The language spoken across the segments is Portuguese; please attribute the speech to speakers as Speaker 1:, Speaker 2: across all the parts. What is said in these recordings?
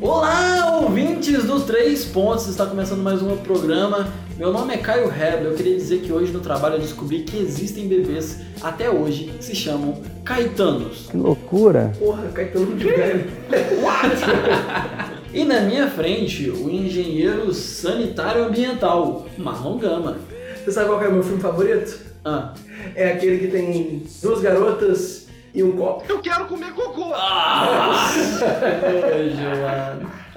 Speaker 1: Olá, ouvintes dos Três Pontos, está começando mais um programa. Meu nome é Caio Hebler, eu queria dizer que hoje no trabalho eu descobri que existem bebês até hoje que se chamam Caetanos.
Speaker 2: Que loucura!
Speaker 3: Porra, Caetano de velho.
Speaker 1: E na minha frente, o engenheiro sanitário ambiental, Marlon Gama.
Speaker 3: Você sabe qual é o meu filme favorito?
Speaker 1: Ah,
Speaker 3: É aquele que tem duas garotas e um copo.
Speaker 4: Eu quero comer cocô!
Speaker 1: Ah,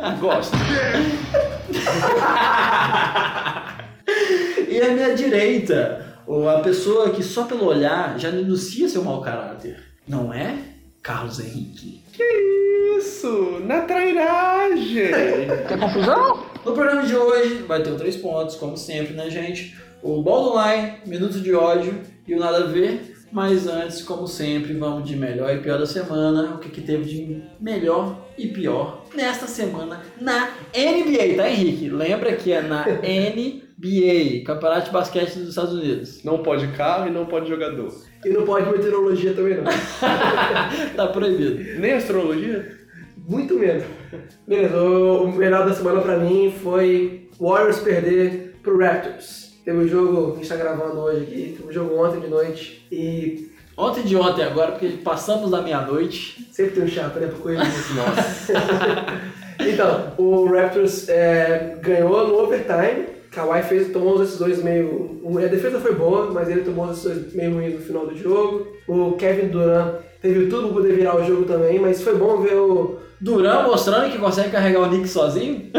Speaker 1: Gosto. e à minha direita, o- a pessoa que só pelo olhar já denuncia seu mau caráter. Não é? Carlos Henrique.
Speaker 4: Isso, na trairagem!
Speaker 1: No programa de hoje vai ter três pontos, como sempre, né, gente? O Borderline, Minuto de Ódio e o Nada a Ver. Mas antes, como sempre, vamos de melhor e pior da semana. O que, que teve de melhor e pior nesta semana na NBA, tá, Henrique? Lembra que é na NBA, Campeonato de Basquete dos Estados Unidos.
Speaker 4: Não pode carro e não pode jogador.
Speaker 3: E não pode meteorologia também não.
Speaker 1: Tá proibido.
Speaker 4: Nem astrologia?
Speaker 3: Muito medo. Beleza, o, melhor da semana pra mim foi Warriors perder pro Raptors. Teve um jogo, a gente tá gravando hoje aqui, teve um jogo ontem de noite e
Speaker 1: Ontem de ontem agora, porque passamos da meia-noite.
Speaker 3: sempre tem um chato, né, pra isso. Nossa. então, o Raptors é, ganhou no overtime. Kawhi fez, tomou uns decisões meio. A defesa foi boa, mas ele tomou umas decisões meio ruins no final do jogo. O Kevin Durant teve tudo pra poder virar o jogo também, mas foi bom ver o.
Speaker 1: Duran mostrando que consegue carregar o Nick sozinho.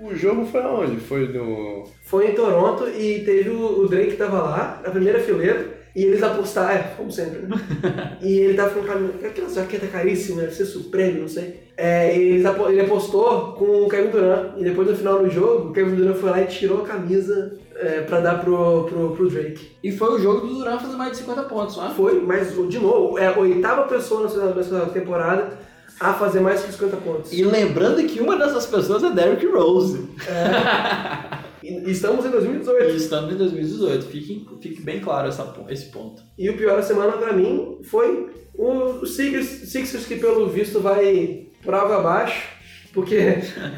Speaker 4: O jogo foi aonde? Foi no.
Speaker 3: Foi em Toronto e teve o, o Drake que tava lá, na primeira fileira, e eles apostaram, é, como sempre, né? e ele tava com aquela- aquela jaqueta caríssima, deve ser Supreme, não sei. É, e eles apo- ele apostou com o Kevin Durant, e depois no final do jogo, o Kevin Durant foi lá e tirou a camisa é, pra dar pro, pro, pro Drake.
Speaker 1: E foi o jogo do Duran fazer mais de 50 pontos, não é?
Speaker 3: Foi, mas de novo, é a oitava pessoa nessa, temporada a fazer mais que 50 pontos.
Speaker 1: E lembrando que uma dessas pessoas é Derrick Rose.
Speaker 3: E estamos em
Speaker 1: E
Speaker 3: 2018.
Speaker 1: estamos em 2018, fique, fique bem claro essa, esse ponto.
Speaker 3: E o pior da semana pra mim foi o Sixers, Sixers que pelo visto vai água abaixo, porque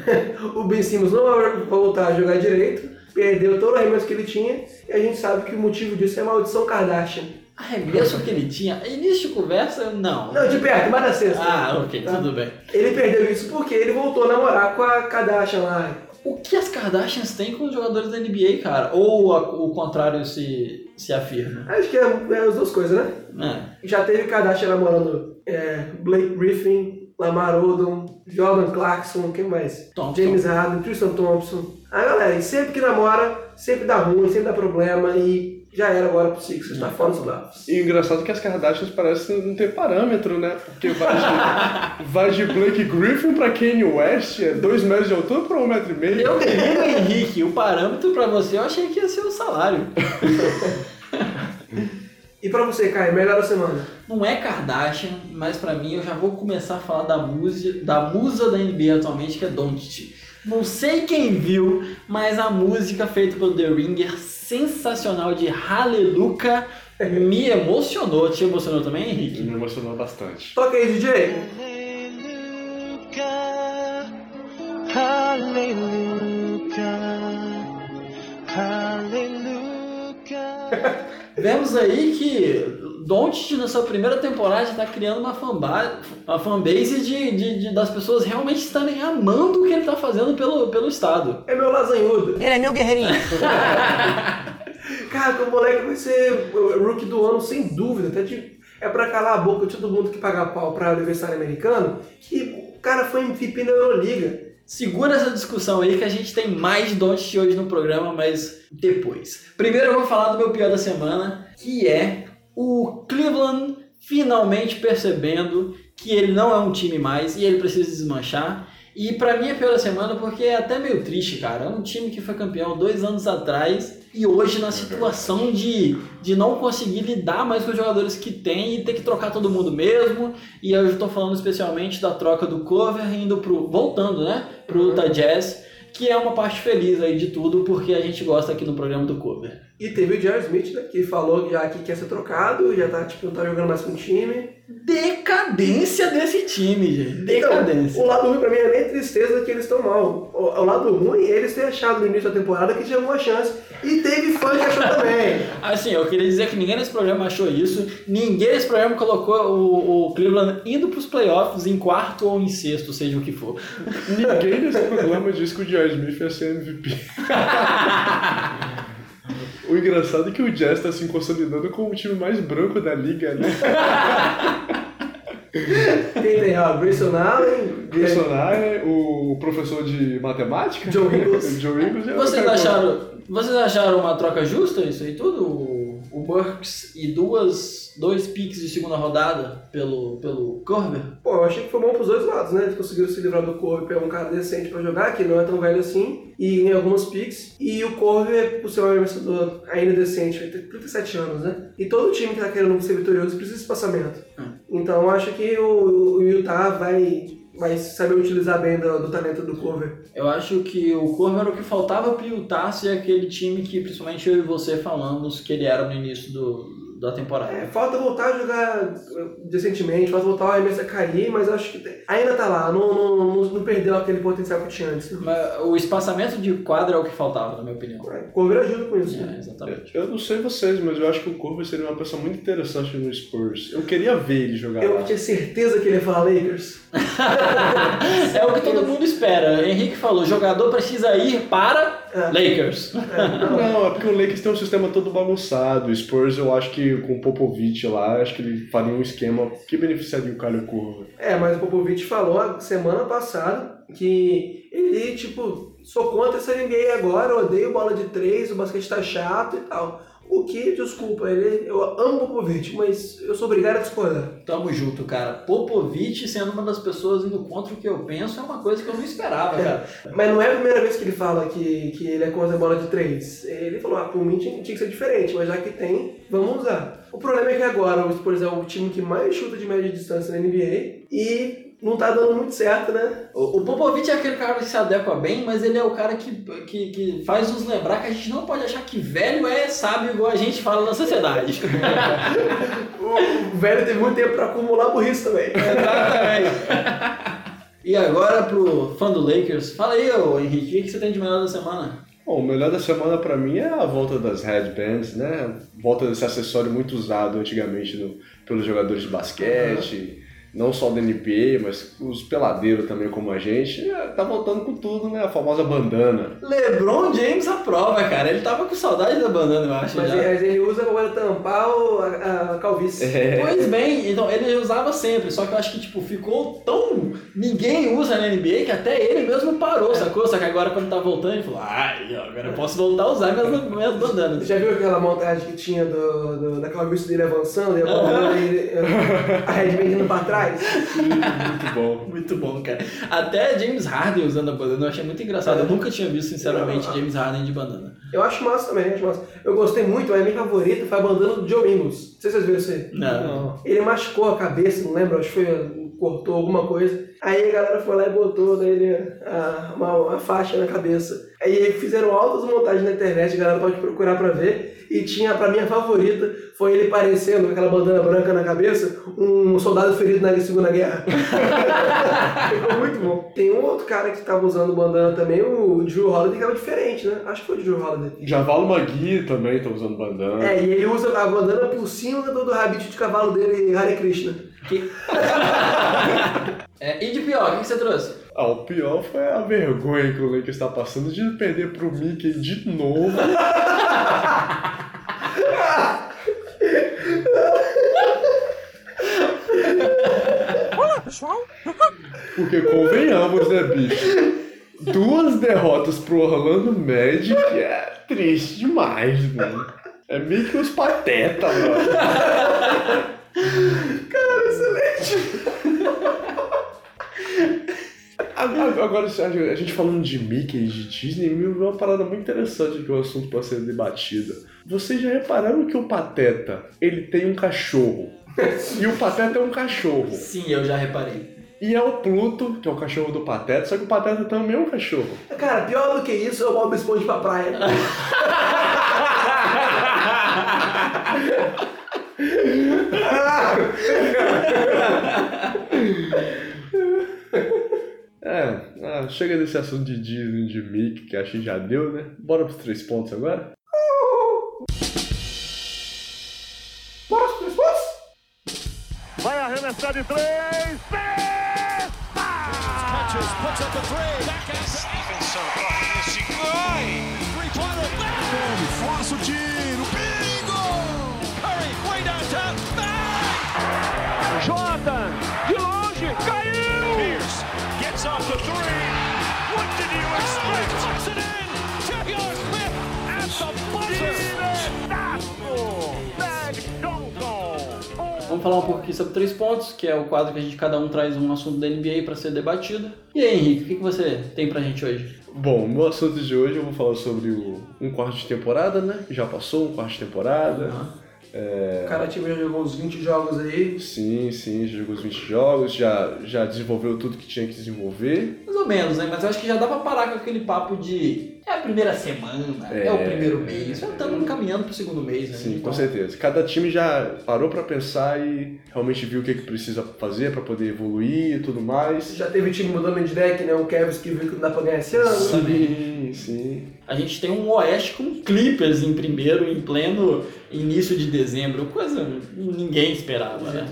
Speaker 3: o Ben Simmons não vai voltar a jogar direito, perdeu todo o arremesso que ele tinha, e a gente sabe que o motivo disso é a maldição Kardashian.
Speaker 1: Arremesso que ele tinha, início de conversa, não.
Speaker 3: Não, de perto, mais da sexta.
Speaker 1: Ah, ok,
Speaker 3: Tá?
Speaker 1: tudo bem.
Speaker 3: Ele perdeu isso porque ele voltou a namorar com a Kardashian lá.
Speaker 1: O que as Kardashians têm com os jogadores da NBA, cara? Ou a- o contrário se, se afirma?
Speaker 3: Acho que é, é as duas coisas, né?
Speaker 1: É.
Speaker 3: Já teve Kardashian namorando é, Blake Griffin, Lamar Odom, Jordan Clarkson, quem mais?
Speaker 1: Thompson.
Speaker 3: James Harden, Tristan Thompson. Ah, galera, e sempre que namora, sempre dá ruim, sempre dá problema e já era agora pro Sixers, tá fora dos playoffs.
Speaker 4: E o engraçado é que as Kardashians parecem não ter parâmetro, né? Porque vai de, vai de Blake Griffin pra Kanye West, é 2 metros de altura pra 1,5 um metro e meio.
Speaker 1: Eu digo, Henrique, o parâmetro pra você eu achei que ia ser o salário.
Speaker 3: E pra você, Caio, melhor da semana?
Speaker 1: Não é Kardashian, mas pra mim eu já vou começar a falar da musa, da musa da NBA atualmente, que é Doncic. Não sei quem viu, mas a música feita pelo The Ringer, sensacional de Hallelujah, me emocionou. Te emocionou também, Henrique?
Speaker 4: Me emocionou bastante.
Speaker 3: Toca aí, DJ.
Speaker 1: Vemos aí que Doncic na sua primeira temporada está criando uma, fanba uma fanbase de, de, de- das pessoas realmente estarem amando o que ele está fazendo pelo, pelo estado.
Speaker 3: É meu lasanhudo.
Speaker 2: Ele é meu guerreirinho.
Speaker 3: Cara, o moleque vai ser o rookie do ano, sem dúvida. Até de, é pra calar a boca de todo mundo que paga pau pra aniversário americano, que o cara foi MVP na Euroliga.
Speaker 1: Segura essa discussão aí que a gente tem mais Doncic hoje no programa, mas depois. Primeiro eu vou falar do meu pior da semana, que é o Cleveland finalmente percebendo que ele não é um time mais e ele precisa desmanchar. E pra mim é pior da semana porque é até meio triste, cara. É um time que foi campeão dois anos atrás e hoje na situação de, de não conseguir lidar mais com os jogadores que tem e ter que trocar todo mundo mesmo. E eu estou falando especialmente da troca do cover indo pro. voltando, né? Pro Utah Jazz. que é uma parte feliz aí de tudo, porque a gente gosta aqui no programa do cover.
Speaker 3: E teve o Jerry Smith, né? Que falou já que quer ser trocado, já tá, tipo, não tá jogando mais com o time.
Speaker 1: Decadência desse time, gente.
Speaker 3: Então,
Speaker 1: Decadência.
Speaker 3: o lado ruim pra mim é nem tristeza que eles estão mal. O, o lado ruim é eles terem achado no início da temporada que tinha alguma chance. E teve fã que achou também.
Speaker 1: Assim, eu queria dizer que ninguém nesse programa achou isso. Ninguém nesse programa colocou o, o Cleveland indo pros playoffs em quarto ou em sexto, seja o que for.
Speaker 4: Ninguém nesse programa disse que o J.R. Smith ia ser MVP. O engraçado é que o Jazz tá se consolidando como o time mais branco da liga, né?
Speaker 3: Quem tem? Ó, Grayson Allen.
Speaker 4: Grayson Allen, o professor de matemática.
Speaker 3: Joe Ingles.
Speaker 4: Joe Ingles é
Speaker 1: Vocês acharam, vocês acharam uma troca justa isso aí tudo? O, o Burks e duas, dois picks de segunda rodada pelo, pelo Corver?
Speaker 3: Pô, eu achei que foi bom pros dois lados, né? Eles conseguiram se livrar do Corvo e pegar um cara decente pra jogar, que não é tão velho assim, e em algumas picks. E o Corvo, por ser um arremessador ainda decente, vai ter 37 anos, né? E todo time que tá querendo ser vitorioso precisa de espaçamento.
Speaker 1: Hum.
Speaker 3: Então eu acho que o, o Utah vai, vai saber utilizar bem do, do talento do Corver.
Speaker 1: Eu acho que o Corver era o que faltava pro Utah ser aquele time que, principalmente eu e você falamos que ele era no início do, da temporada.
Speaker 3: É, falta voltar a jogar decentemente, falta voltar o arremesso a cair, mas eu acho que ainda tá lá, não, não, não, não perdeu aquele potencial que tinha antes.
Speaker 1: Mas o espaçamento de quadra é o que faltava, na minha opinião.
Speaker 3: O Corver ajuda com isso.
Speaker 1: É, exatamente.
Speaker 4: Eu não sei vocês, mas eu acho que o Corvo seria uma pessoa muito interessante no Spurs. Eu queria ver ele jogar
Speaker 3: Eu
Speaker 4: lá.
Speaker 3: tinha certeza que ele ia falar Lakers.
Speaker 1: É o que todo mundo espera. Henrique falou: jogador precisa ir para
Speaker 3: É.
Speaker 1: Lakers.
Speaker 4: Não, é porque o Lakers tem um sistema todo bagunçado. O Spurs, eu acho que com o Popovich lá, acho que ele faria um esquema que beneficiaria o Kyle Corvo.
Speaker 3: É, mas o Popovich falou a semana passada que ele, tipo, sou contra essa NBA agora, odeio bola de três, o basquete tá chato e tal. O que, desculpa, ele, eu amo Popovich, mas eu sou obrigado a discordar.
Speaker 1: Tamo junto, cara. Popovich sendo uma das pessoas indo contra o que eu penso é uma coisa que eu não esperava, cara.
Speaker 3: Mas não é a primeira vez que ele fala que, que ele é contra a bola de três. Ele falou, ah, por mim tinha, tinha que ser diferente, mas já que tem, vamos usar. O problema é que agora o Spurs é o time que mais chuta de média distância na NBA e não tá dando muito certo, né?
Speaker 1: O, o Popovich é aquele cara que se adequa bem, mas ele é o cara que, que, que faz nos lembrar que a gente não pode achar que velho é sábio igual a gente fala na sociedade.
Speaker 3: O velho teve muito tempo pra acumular burrice também.
Speaker 1: e agora pro fã do Lakers, fala aí, ô Henrique, o que você tem de melhor da semana?
Speaker 4: Bom, o melhor da semana pra mim é a volta das headbands, né? Volta desse acessório muito usado antigamente no- pelos jogadores de basquete, não só da NBA, mas os peladeiros também como a gente. É, Tá voltando com tudo, né? A famosa bandana.
Speaker 1: LeBron James aprova, cara. Ele tava com saudade da bandana, eu acho.
Speaker 3: Mas
Speaker 1: já.
Speaker 3: ele, usa pra tampar o- a, a calvície.
Speaker 4: É.
Speaker 1: Pois bem, então ele usava sempre, só que eu acho que tipo, ficou tão. Ninguém usa na NBA que até ele mesmo parou, sacou? Só que agora quando tá voltando, ele falou, ai, agora eu posso voltar a usar minhas, minhas bandanas.
Speaker 3: Você já viu aquela montagem que tinha do, do, da calvície dele avançando e a, bandana dele, a headband indo pra trás?
Speaker 4: Muito bom.
Speaker 1: Muito bom, cara. Até James Harden usando a bandana, eu achei muito engraçado. Eu nunca tinha visto, sinceramente, James Harden de bandana.
Speaker 3: Eu acho massa também, acho massa. Eu gostei muito, a minha favorita foi a bandana do Joe Ingles. Não sei se vocês viram isso aí.
Speaker 1: Não.
Speaker 3: Ele machucou a cabeça, não lembro, acho que foi, cortou alguma coisa. Aí a galera foi lá e botou nele a, uma, uma faixa na cabeça. Aí fizeram altas montagens na internet, a galera pode procurar pra ver. E tinha, pra mim, a favorita, foi ele parecendo, com aquela bandana branca na cabeça, um soldado ferido na Segunda Guerra. Ficou muito bom. Tem um outro cara que tava usando bandana também, o Drew Holiday, que era diferente, né? Acho que foi o Drew Holiday.
Speaker 4: Javalo Magui também tá usando bandana.
Speaker 3: É, e ele usa a bandana por cima do, do rabite de cavalo dele, Hare Krishna.
Speaker 1: É, e de pior, o que você trouxe?
Speaker 4: Ah, o pior foi a vergonha que o Lakers está passando de perder pro Mickey de novo. Porque convenhamos, né, bicho? Duas derrotas pro Orlando Magic é triste demais, mano. É meio que uns pateta, mano. Agora, agora, a gente falando de Mickey e de Disney, me veio uma parada muito interessante que o assunto pode ser debatido. Vocês já repararam que o Pateta, ele tem um cachorro? E o Pateta é um cachorro.
Speaker 1: Sim, eu já reparei.
Speaker 4: E é o Pluto, que é o cachorro do Pateta, só que o Pateta também é um cachorro.
Speaker 3: Cara, pior do que isso é o Bob Esponja pra praia.
Speaker 4: É, ah, chega desse assunto de Disney, de Mickey, que acho que já deu, né? Bora pros três pontos agora?
Speaker 3: Bora pros três pontos?
Speaker 2: Vai arremessar de três.
Speaker 5: Catches, puts up a three. Back out to Stevenson.
Speaker 2: De longe, caiu.
Speaker 5: Pierce gets off the three. What did you expect? Puts it in. Taylor Smith at the buzzer.
Speaker 1: Vamos falar um pouco aqui sobre três pontos, que é o quadro que a gente cada um traz um assunto da NBA para ser debatido. E aí, Henrique, o que, que você tem pra gente hoje?
Speaker 4: Bom, meu assunto de hoje eu vou falar sobre o, um quarto de temporada, né? Já passou um quarto de temporada.
Speaker 3: O cara time já jogou uns 20 jogos aí.
Speaker 4: Sim, sim, já jogou os 20 jogos, já, já desenvolveu tudo que tinha que desenvolver.
Speaker 1: Mais ou menos, né? Mas eu acho que já dá pra parar com aquele papo de é a primeira semana, é,
Speaker 4: É.
Speaker 1: o primeiro mês. Já estamos caminhando pro segundo mês, né?
Speaker 4: Sim,
Speaker 1: Então,
Speaker 4: com certeza. Cada time já parou pra pensar e realmente viu o que, que precisa fazer pra poder evoluir e tudo mais.
Speaker 3: Já teve time mudando de deck, né? O Kevs que viu que não dá pra ganhar esse ano.
Speaker 4: Sim, sim.
Speaker 1: A gente tem um Oeste com Clippers em primeiro, em pleno início de dezembro. Coisa que ninguém esperava, né?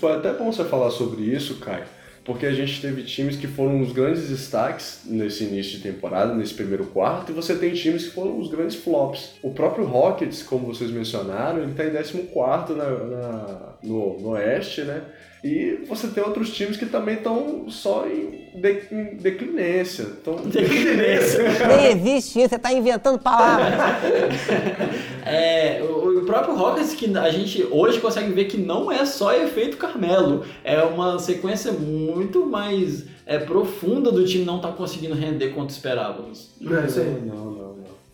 Speaker 4: Foi até bom você falar sobre isso, Caio, porque a gente teve times que foram os grandes destaques nesse início de temporada, nesse primeiro quarto, e você tem times que foram os grandes flops. O próprio Rockets, como vocês mencionaram, ele está em 14 na, na- no, no Oeste, né? E você tem outros times que também estão só em, de, declinência. Então,
Speaker 6: Nem existe isso, você tá inventando palavras.
Speaker 1: É, o, o próprio Rockets que a gente hoje consegue ver que não é só efeito Carmelo, é uma sequência muito mais é, profunda do time não estar conseguindo render quanto esperávamos.
Speaker 3: Não, é isso aí.
Speaker 4: Não.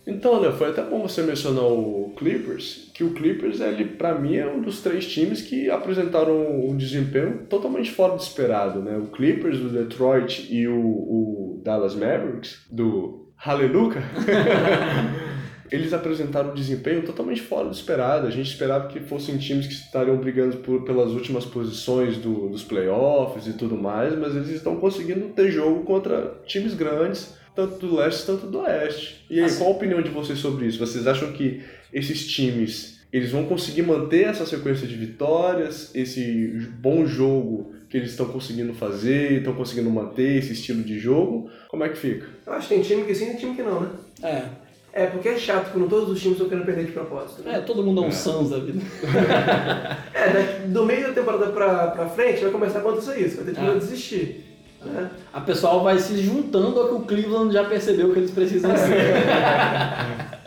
Speaker 4: Então, né, foi até bom você mencionar o Clippers, que o Clippers, ele, pra mim, é um dos três times que apresentaram um desempenho totalmente fora do esperado, né? O Clippers, o Detroit e o, o Dallas Mavericks, do Hallelujah, eles apresentaram um desempenho totalmente fora do esperado. A gente esperava que fossem times que estariam brigando por- pelas últimas posições do- dos playoffs e tudo mais, mas eles estão conseguindo ter jogo contra times grandes, tanto do leste quanto do oeste. E aí,
Speaker 1: Assim-
Speaker 4: qual a opinião de vocês sobre isso? Vocês acham que esses times eles vão conseguir manter essa sequência de vitórias, esse bom jogo que eles estão conseguindo fazer, estão conseguindo manter esse estilo de jogo? Como é que fica?
Speaker 3: Eu acho que tem time que sim e tem time que não, né?
Speaker 1: É,
Speaker 3: É, porque é chato quando todos os times estão querendo perder de propósito. né?
Speaker 1: é todo mundo é um Suns da vida.
Speaker 3: É, daqui- do meio da temporada pra, pra frente vai começar a acontecer isso, vai ter time que vai desistir.
Speaker 1: A pessoal vai se juntando ao que o Cleveland já percebeu que eles precisam ser.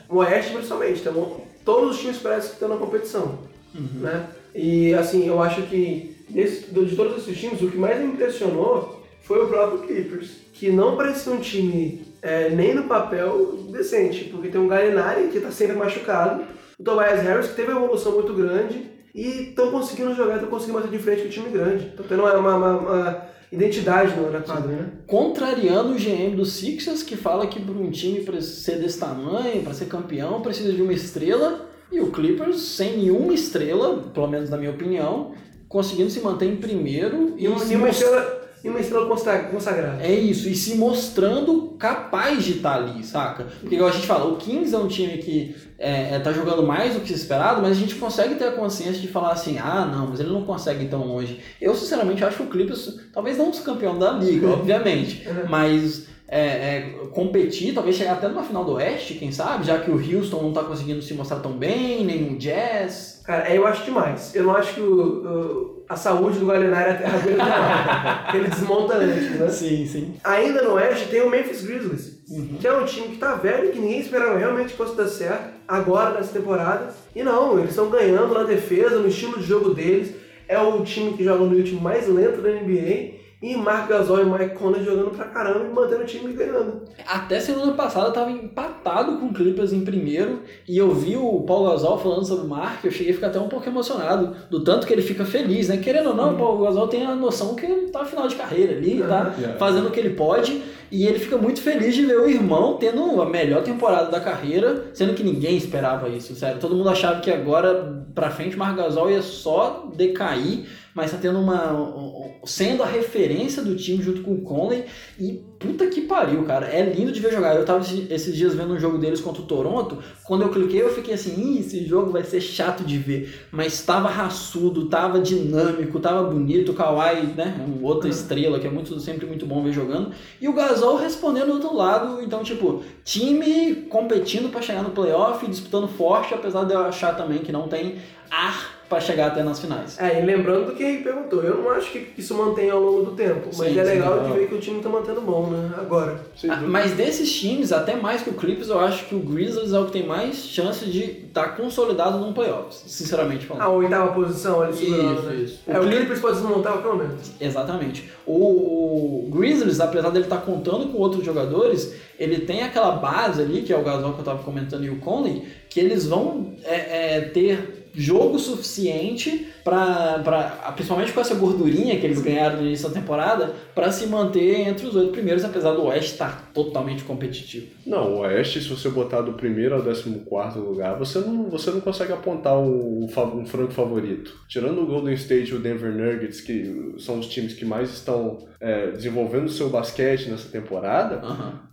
Speaker 3: O Oeste, principalmente, então, todos os times parecem que estão na competição. Né? E, assim, eu acho que desse- de todos esses times, o que mais me impressionou foi o próprio Clippers, que não parecia um time é, nem no papel decente, porque tem um Gallinari que está sempre machucado, o Tobias Harris que teve uma evolução muito grande e estão conseguindo jogar, estão conseguindo bater de frente com o time grande. Estão tendo uma, uma- uma- uma identidade no- na quadra, né?
Speaker 1: Contrariando o GM do Sixers, que fala que para um time pra ser desse tamanho, para ser campeão, precisa de uma estrela. E o Clippers, sem nenhuma estrela, pelo menos na minha opinião, conseguindo se manter em primeiro
Speaker 3: E e uma estrela, e uma estrela consagra- consagrada.
Speaker 1: É isso, e se mostrando capaz de estar ali, saca? Porque igual a gente fala, o Kings é um time que é, é, tá jogando mais do que se esperado, mas a gente consegue ter a consciência de falar assim, ah não, mas ele não consegue ir tão longe. Eu sinceramente acho que o Clippers, talvez não os campeão da liga, obviamente, mas é, é, competir, talvez chegar até numa final do Oeste, quem sabe, já que o Houston não tá conseguindo se mostrar tão bem, nem o Jazz.
Speaker 3: Cara, é, eu acho demais. Eu não acho que o- o- a saúde do Gallinari é a terra dele, não. Ele desmonta antes, né?
Speaker 1: Sim, sim.
Speaker 3: Ainda no Oeste tem o Memphis Grizzlies, que é um time que tá velho, que ninguém esperava realmente que fosse dar certo agora nessa temporada. E não, eles estão ganhando na defesa, no estilo de jogo deles. É o time que joga no ritmo mais lento da NBA e Mark Gasol e Mike Conley jogando pra caramba e mantendo o time ganhando.
Speaker 1: Até semana passada tava empatado com o Clippers em primeiro e eu vi o Paulo Gasol falando sobre o Mark, eu cheguei a ficar até um pouco emocionado do tanto que ele fica feliz, né? Querendo ou não, o Paulo Gasol tem a noção que ele tá no final de carreira ali, tá
Speaker 4: Yeah.
Speaker 1: fazendo o que ele pode e ele fica muito feliz de ver o irmão tendo a melhor temporada da carreira, sendo que ninguém esperava isso, sério. Todo mundo achava que agora pra frente o Marc Gasol ia só decair, mas tá tendo uma sendo a referência do time junto com o Conley e puta que pariu, cara. É lindo de ver jogar. Eu tava esses- dias vendo um jogo deles contra o Toronto, quando eu cliquei eu fiquei assim, Ih, esse jogo vai ser chato de ver, mas tava raçudo, tava dinâmico, tava bonito, o Kawhi, né, um outra estrela que é muito sempre muito bom ver jogando, e o Gasol respondendo do outro lado, então tipo, time competindo pra chegar no playoff, disputando forte, apesar de eu achar também que não tem ar pra chegar até nas finais.
Speaker 3: É, e lembrando do que ele perguntou, eu não acho que isso mantém ao longo do tempo, mas
Speaker 1: Sim,
Speaker 3: é legal de ver que o time tá mantendo bom, né? Agora.
Speaker 1: Ah, mas desses times, até mais que o Clippers, eu acho que o Grizzlies é o que tem mais chance de estar consolidado num playoffs, sinceramente falando.
Speaker 3: A oitava posição ali segurando,
Speaker 1: Isso,
Speaker 3: né?
Speaker 1: isso.
Speaker 3: É,
Speaker 1: O
Speaker 3: o
Speaker 1: Clip-
Speaker 3: Clippers pode desmontar a qualquer momento.
Speaker 1: Exatamente. O, o Grizzlies, apesar dele estar contando com outros jogadores, ele tem aquela base ali, que é o Gasol que eu estava comentando e o Conley, que eles vão é, é, ter jogo suficiente para principalmente com essa gordurinha que eles ganharam no início da temporada para se manter entre os oito primeiros apesar do Oeste estar totalmente competitivo
Speaker 4: Não, o Oeste, se você botar do primeiro ao décimo quarto lugar, você não, você não consegue apontar um, um franco favorito. Tirando o Golden State e o Denver Nuggets, que são os times que mais estão é, desenvolvendo o seu basquete nessa temporada,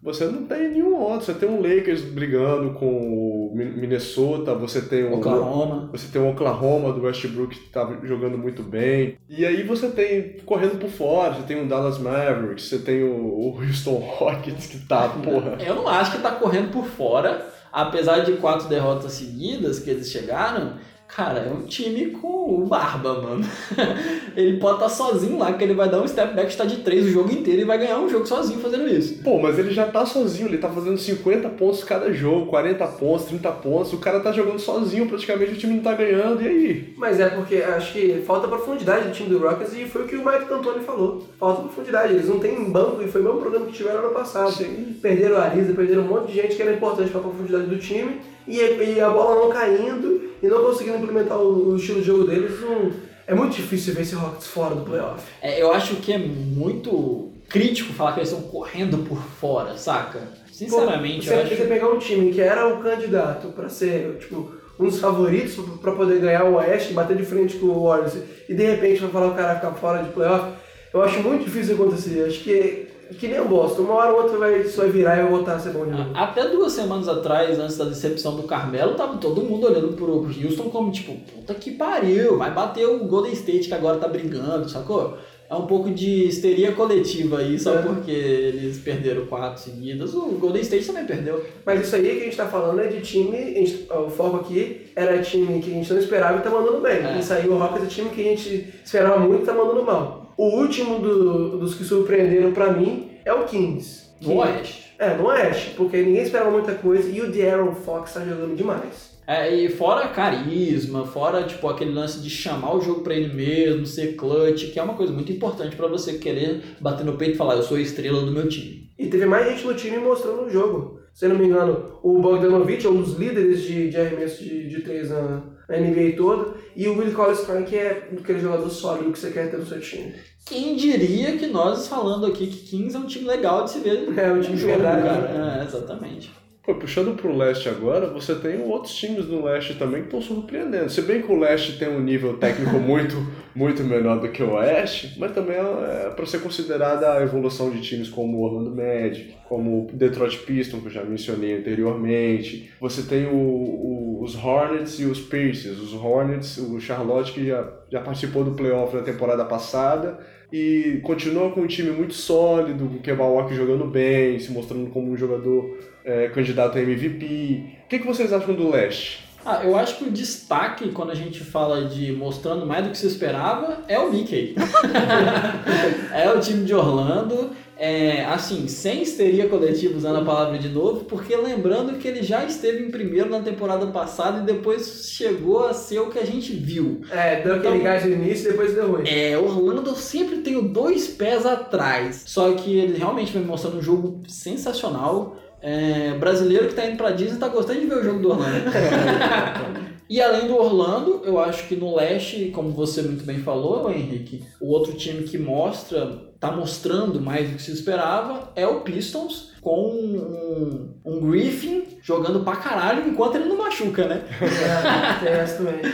Speaker 4: você não tem nenhum outro. Você tem um Lakers brigando com o Mi- Minnesota, você tem o
Speaker 1: Oklahoma
Speaker 4: Você tem o Oklahoma do Westbrook que tá jogando muito bem. E aí você tem correndo por fora, você tem o Dallas Mavericks, você tem o, Houston Rockets que tá, porra.
Speaker 1: eu não acho que tá correndo por fora apesar de quatro derrotas seguidas que eles chegaram Cara, é um time com o Barba, mano. ele pode estar sozinho lá, que ele vai dar um step back, está de três o jogo inteiro e vai ganhar um jogo sozinho fazendo isso.
Speaker 4: Pô, mas ele já tá sozinho, ele tá fazendo 50 pontos cada jogo, 40 pontos, 30 pontos, o cara tá jogando sozinho, praticamente o time não tá ganhando, e aí?
Speaker 3: Mas é porque acho que falta profundidade do time do Rockets e foi o que o Mike D'Antoni falou. Falta profundidade, eles não têm banco e foi o mesmo problema que tiveram ano passado.
Speaker 4: Sim.
Speaker 3: Perderam a Arisa, perderam um monte de gente que era importante para a profundidade do time e, e a bola não caindo e não conseguindo implementar o, o estilo de jogo deles. Não, é muito difícil ver esse Rockets fora do playoff.
Speaker 1: É, eu acho que é muito crítico falar que eles estão correndo por fora, saca? Sinceramente,
Speaker 3: Pô,
Speaker 1: eu
Speaker 3: você,
Speaker 1: acho.
Speaker 3: você pegar um time que era o candidato para ser, tipo, um dos favoritos para poder ganhar o Oeste, bater de frente com o Warriors e de repente vai falar o cara ficar fora de playoff, eu acho muito difícil acontecer. Acho que que nem o Boston, uma hora ou outra vai, isso vai virar e vai voltar a ser bom de novo.
Speaker 1: Até duas semanas atrás, antes da decepção do Carmelo, tava todo mundo olhando pro Houston como tipo, puta que pariu, vai bater o Golden State que agora tá brigando, sacou? É um pouco de histeria coletiva aí, só
Speaker 3: É.
Speaker 1: porque eles perderam quatro seguidas. O Golden State também perdeu.
Speaker 3: Mas isso aí que a gente tá falando é de time, gente- o foco aqui era time que a gente não esperava e tá mandando bem.
Speaker 1: É.
Speaker 3: Isso aí o Rockets é time que a gente esperava muito e tá mandando mal. O último do- dos que surpreenderam pra mim é o Kings.
Speaker 1: No Oeste.
Speaker 3: É, no Oeste, porque ninguém esperava muita coisa e o De'Aaron Fox tá jogando demais.
Speaker 1: É, e fora carisma, fora tipo aquele lance de chamar o jogo pra ele mesmo, ser clutch, que é uma coisa muito importante pra você querer bater no peito e falar, eu sou a estrela do meu time.
Speaker 3: E teve mais gente no time mostrando o jogo. Se não me engano, o Bogdanovich é um dos líderes de, de arremesso de, de três na, na NBA toda. E o Willie Collins que é aquele jogador sólido que você quer ter no seu time.
Speaker 1: Quem diria que nós falando aqui que Kings é um time legal de se ver
Speaker 3: É, um time
Speaker 1: jogo,
Speaker 3: verdade.
Speaker 1: cara. É, exatamente.
Speaker 4: Pô, puxando pro leste agora, você tem outros times no leste também que estão surpreendendo. Se bem que o leste tem um nível técnico muito, muito menor do que o oeste, mas também é, para ser considerada a evolução de times como o Orlando Magic, como o Detroit Pistons, que eu já mencionei anteriormente. Você tem o- o- os Hornets e os Pacers. Os Hornets, o Charlotte que já, já participou do playoff na temporada passada e continua com um time muito sólido, com o Kemba Walker jogando bem, se mostrando como um jogador é, candidato a MVP. O que, que vocês acham do leste?
Speaker 1: Ah, eu acho que o destaque, quando a gente fala de mostrando mais do que se esperava, é o Mickey. é o time de Orlando, é, assim, sem histeria coletiva, usando a palavra de novo, porque lembrando que ele já esteve em primeiro na temporada passada e depois chegou a ser o que a gente viu.
Speaker 3: É, deu aquele
Speaker 1: Então-
Speaker 3: gás no início e depois deu ruim.
Speaker 1: É, Orlando eu sempre tenho dois pés atrás. Só que ele realmente vem mostrando um jogo sensacional. É, brasileiro que tá indo pra Disney tá gostando de ver o jogo do Orlando. e além do Orlando, eu acho que no leste, como você muito bem falou, Henrique, o outro time que mostra, tá mostrando mais do que se esperava é o Pistons, com um, um Griffin jogando pra caralho enquanto ele não machuca, né?
Speaker 3: É, tem essa também.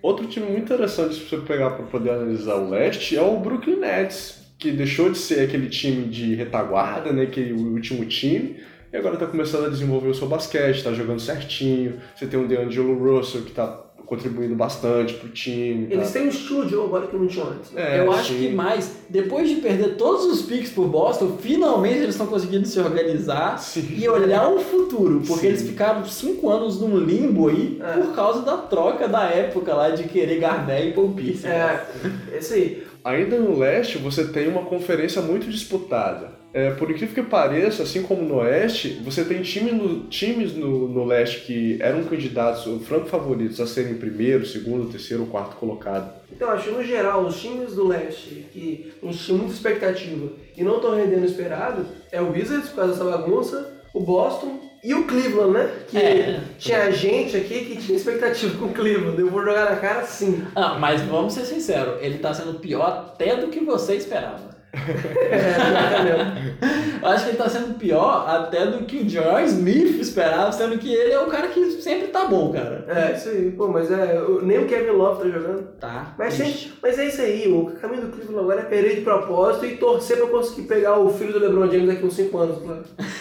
Speaker 4: Outro time muito interessante pra você pegar para poder analisar o leste é o Brooklyn Nets, que deixou de ser aquele time de retaguarda, né, que o último time, e agora está começando a desenvolver o seu basquete, está jogando certinho. Você tem o DeAngelo Russell que está contribuindo bastante pro time.
Speaker 3: Eles
Speaker 4: tá?
Speaker 3: têm um estúdio agora que não tinha antes. né?
Speaker 4: É,
Speaker 1: eu acho
Speaker 4: sim.
Speaker 1: que mais, depois de perder todos os picks por Boston, finalmente eles estão conseguindo se organizar
Speaker 4: Sim.
Speaker 1: e olhar o futuro, porque
Speaker 4: Sim.
Speaker 1: eles ficaram cinco anos num limbo aí
Speaker 3: É.
Speaker 1: por causa da troca da época lá de querer Garnett e Paul Pierce.
Speaker 3: É, esse aí.
Speaker 4: Ainda no leste, você tem uma conferência muito disputada. É, por incrível que pareça, assim como no oeste, você tem time no- times no, no leste que eram candidatos, ou franco favoritos, a serem primeiro, segundo, terceiro ou quarto colocado.
Speaker 3: Então, acho que no geral, os times do leste que a gente tinha muita expectativa e não estão rendendo o esperado é o Wizards, por causa dessa bagunça, o Boston e o Cleveland, né? Que
Speaker 1: É.
Speaker 3: tinha gente aqui que tinha expectativa com o Cleveland. Eu vou jogar na cara sim.
Speaker 1: Ah, mas vamos ser sinceros, ele tá sendo pior até do que você esperava.
Speaker 3: É.
Speaker 1: Eu acho que ele tá sendo pior até do que o John Smith esperava, sendo que ele é o cara que sempre tá bom, cara.
Speaker 3: é, isso aí. Pô, mas é, nem o Kevin Love tá jogando.
Speaker 1: Tá.
Speaker 3: Mas, gente, mas é isso aí, o caminho do Cleveland agora é perder de propósito e torcer pra conseguir pegar o filho do LeBron James daqui uns 5 anos pra-.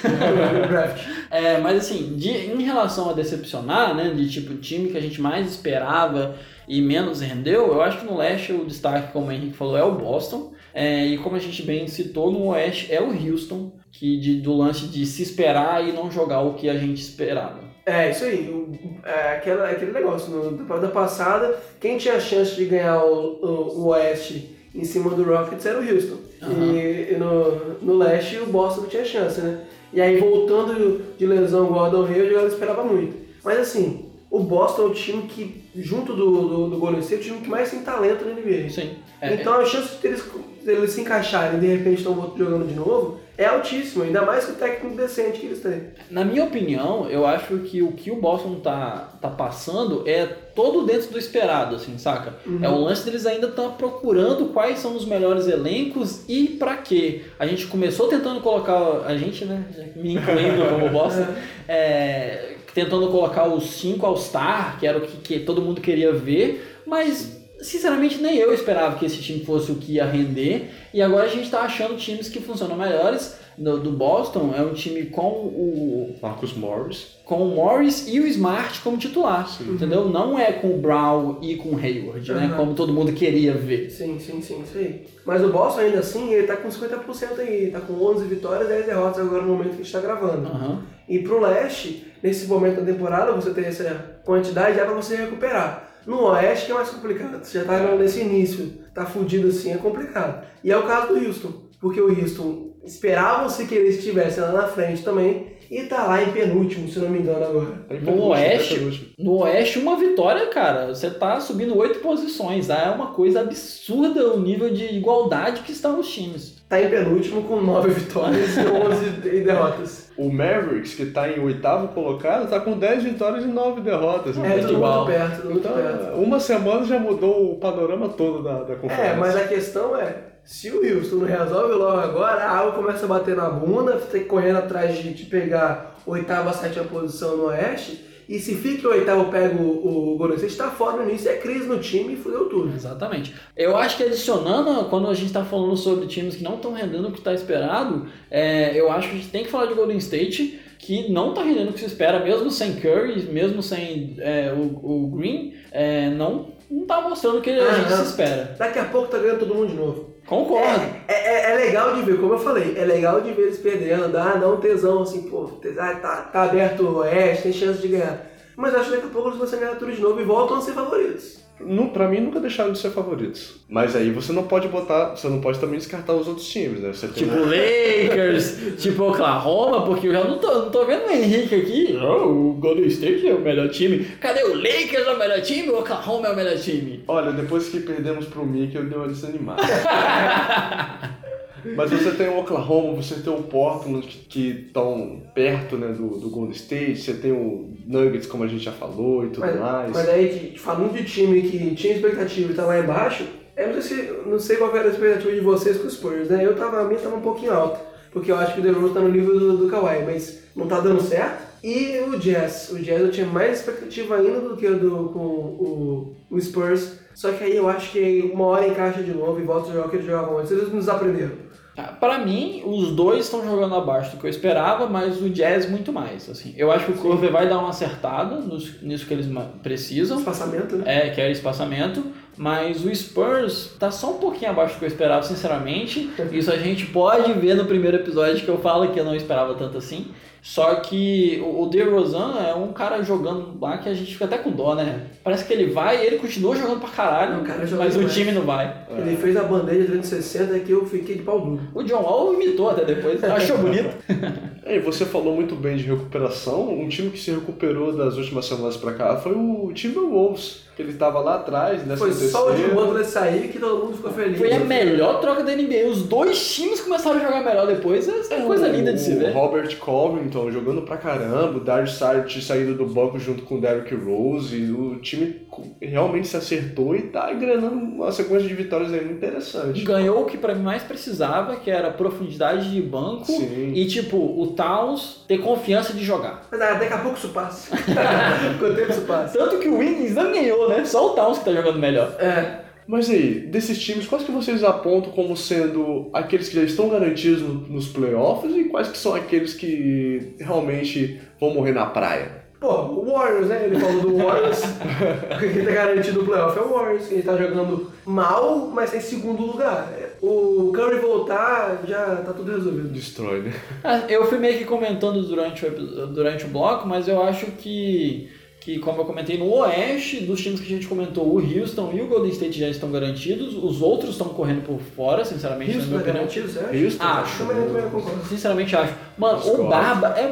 Speaker 1: É, mas assim, de- em relação a decepcionar, né, de tipo time que a gente mais esperava e menos rendeu, eu acho que no leste o destaque, como o Henrique falou, é o Boston. É, e como a gente bem citou, no oeste é o Houston, que de- do lance de se esperar e não jogar o que a gente esperava.
Speaker 3: É, isso aí. O, é, aquela, aquele negócio. Na temporada passada, quem tinha chance de ganhar o, o, o Oeste em cima do Rockets era o Houston.
Speaker 1: Aham.
Speaker 3: E, e no, no Leste, o Boston não tinha chance, né? E aí, voltando de lesão Gordon Hayward, a galera esperava muito. Mas assim, o Boston é o time que, junto do, do, do Golden State, é o time que mais tem talento na NBA.
Speaker 1: Sim. É,
Speaker 3: Então a chance de eles, de eles se encaixarem e de repente estão jogando de novo é altíssima, ainda mais com o técnico decente que eles têm.
Speaker 1: Na minha opinião, eu acho que o que o Boston tá, tá passando é todo dentro do esperado, assim, saca? É o lance deles ainda tá procurando quais são os melhores elencos e pra quê. A gente começou tentando colocar, a gente, né, me incluindo como Boston, é, tentando colocar os 5 All-Star, que era o que, que todo mundo queria ver, mas sinceramente nem eu esperava que esse time fosse o que ia render. E agora a gente tá achando times que funcionam melhores. No, do Boston é um time com o
Speaker 4: Marcus Morris.
Speaker 1: com o Morris e o Smart como titular, entendeu? Não é com o Brown e com o Hayward, né?
Speaker 3: Uhum.
Speaker 1: Como todo mundo queria ver.
Speaker 3: Sim, sim, sim, isso aí. Mas o Boston ainda assim, ele tá com 50% aí, tá com 11 vitórias e 10 derrotas agora no momento que a gente tá gravando.
Speaker 1: Aham.
Speaker 3: E pro leste, nesse momento da temporada, você tem essa quantidade já pra você recuperar. No oeste que é mais complicado, você já tá nesse início, tá fudido assim, é complicado. E é o caso do Houston, porque o Houston esperavam-se que ele estivesse lá na frente também, e tá lá em penúltimo, se não me engano agora.
Speaker 1: No Oeste, no Oeste, uma vitória, cara. Você tá subindo oito posições. Ah, é uma coisa absurda o nível de igualdade que estão os times.
Speaker 3: Tá em penúltimo com 9 vitórias e 11 derrotas.
Speaker 4: O Mavericks, que tá em oitavo colocado, tá com 10 vitórias e 9 derrotas.
Speaker 3: É, tudo
Speaker 1: igual.
Speaker 3: muito perto, tudo muito
Speaker 4: Então,
Speaker 3: perto.
Speaker 4: uma semana já mudou o panorama todo da, da conferência.
Speaker 3: É, mas a questão é, se o Houston não resolve logo agora, a água começa a bater na bunda, tem que correr atrás de, de pegar oitava, sétima posição no Oeste, e se fica o oitavo pega o, o Golden State, tá fora no início, é crise no time e fudeu tudo.
Speaker 1: Exatamente. Eu acho que adicionando, quando a gente está falando sobre times que não estão rendendo o que está esperado, é, eu acho que a gente tem que falar de Golden State, que não está rendendo o que se espera, mesmo sem Curry, mesmo sem é, o, o Green, é, não, não tá mostrando o que a gente
Speaker 3: Aham.
Speaker 1: se espera.
Speaker 3: Daqui a pouco tá ganhando todo mundo de novo.
Speaker 1: Concordo.
Speaker 3: É, é, é legal de ver, como eu falei, é legal de ver eles perdendo, dá um tesão assim, pô, tes- ah, tá, tá aberto o Oeste, tem chance de ganhar. Mas acho que daqui a pouco eles vão ser ganhar tudo de novo e voltam a ser favoritos.
Speaker 4: Nu- pra mim nunca deixaram de ser favoritos. Mas aí você não pode botar, você não pode também descartar os outros times, né? Você tem
Speaker 1: Tipo Lakers, tipo Oklahoma, porque eu já não tô, não tô vendo o Henrique aqui. Oh, o Golden State é o melhor time. Cadê o Lakers é o melhor time? O Oklahoma é o melhor time.
Speaker 4: Olha, depois que perdemos pro Mickey, eu dei uma desanimada. Mas você tem o Oklahoma, você tem o Portland que estão perto né, do, do Golden State, você tem o Nuggets, como a gente já falou, e tudo
Speaker 3: Mas,
Speaker 4: mais.
Speaker 3: mas aí, falando de time que tinha expectativa e tá lá embaixo, eu não sei, se, não sei qual era a expectativa de vocês com os Spurs, né? Eu tava, a minha tava um pouquinho alta, porque eu acho que o DeRozan tá no nível do, do Kawhi, mas não tá dando certo. E o Jazz, o Jazz eu tinha mais expectativa ainda do que o do, com o, o Spurs, só que aí eu acho que uma hora encaixa de novo e volta a jogar o que eles jogavam antes, eles nos aprenderam.
Speaker 1: Ah, Pra mim, os dois estão jogando abaixo do que eu esperava, mas o Jazz muito mais. Assim, eu acho que o Curve vai dar uma acertada nisso que eles precisam.
Speaker 3: Espaçamento, né?
Speaker 1: É, que é espaçamento, mas o Spurs tá só um pouquinho abaixo do que eu esperava, sinceramente. Isso a gente pode ver no primeiro episódio que eu falo que eu não esperava tanto assim. Só que o DeRozan é um cara jogando lá que a gente fica até com dó, né? Parece que ele vai e ele continua jogando pra caralho,
Speaker 3: Não,
Speaker 1: mas o time não vai.
Speaker 3: Ele fez a bandeja 360 que eu fiquei de pau duro.
Speaker 1: O John Wall imitou até depois, achou bonito.
Speaker 4: É, e você falou muito bem de recuperação. Um time que se recuperou das últimas semanas pra cá foi o Timberwolves, que ele tava lá atrás, nessa
Speaker 3: Foi só o. Jim Butler sair que todo mundo ficou feliz.
Speaker 1: Foi a melhor troca da NBA. Os dois times começaram a jogar melhor depois. É coisa linda de se
Speaker 4: O
Speaker 1: ver.
Speaker 4: Robert Covington jogando pra caramba, o Darius Saric saindo do banco junto com o Derrick Rose, o time realmente se acertou e tá engrenando uma sequência de vitórias aí muito interessante.
Speaker 1: Ganhou o que pra mim mais precisava, que era profundidade de banco
Speaker 4: Sim.
Speaker 1: e tipo, o Towns ter confiança de jogar.
Speaker 3: Mas ah, daqui a pouco isso passa. Com o tempo isso passa.
Speaker 1: Tanto que o Wiggins não ganhou, né? Só o Towns que tá jogando melhor.
Speaker 3: É,
Speaker 4: Mas aí, desses times, quais que vocês apontam como sendo aqueles que já estão garantidos no- nos playoffs e quais que são aqueles que realmente vão morrer na praia?
Speaker 3: pô, o Warriors, né? Ele falou do Warriors. Quem tá garantido no playoff é o Warriors. Ele tá jogando mal, mas tá em segundo lugar. O Curry voltar, já tá tudo resolvido.
Speaker 4: Destrói, né?
Speaker 1: Ah, Eu fui meio que comentando durante o, durante o bloco, mas eu acho que, que, como eu comentei, no Oeste, dos times que a gente comentou, o Houston e o Golden State já estão garantidos, os outros estão correndo por fora, sinceramente,
Speaker 3: Houston
Speaker 1: na
Speaker 3: é
Speaker 1: minha opinião.
Speaker 3: garantido, você acha?
Speaker 4: Houston,
Speaker 1: Acho.
Speaker 3: Também, também eu concordo.
Speaker 1: Sinceramente acho. Mano, o Barba é.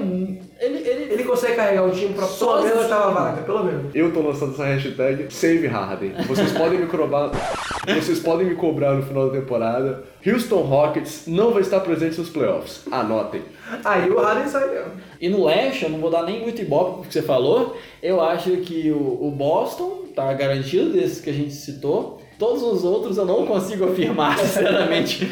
Speaker 1: Ele, ele,
Speaker 3: Ele consegue carregar o time pra pelo menos a oitava vaga, pelo menos.
Speaker 4: Eu tô lançando essa hashtag Save Harden. Vocês podem me cobrar, vocês podem me cobrar no final da temporada. Houston Rockets não vai estar presente nos playoffs. Anotem.
Speaker 3: Aí o Harden sai mesmo.
Speaker 1: E no Leste, eu não vou dar nem muito ibope pro que você falou. Eu acho que o, o Boston tá garantido desses que a gente citou. Todos os outros eu não consigo afirmar, sinceramente.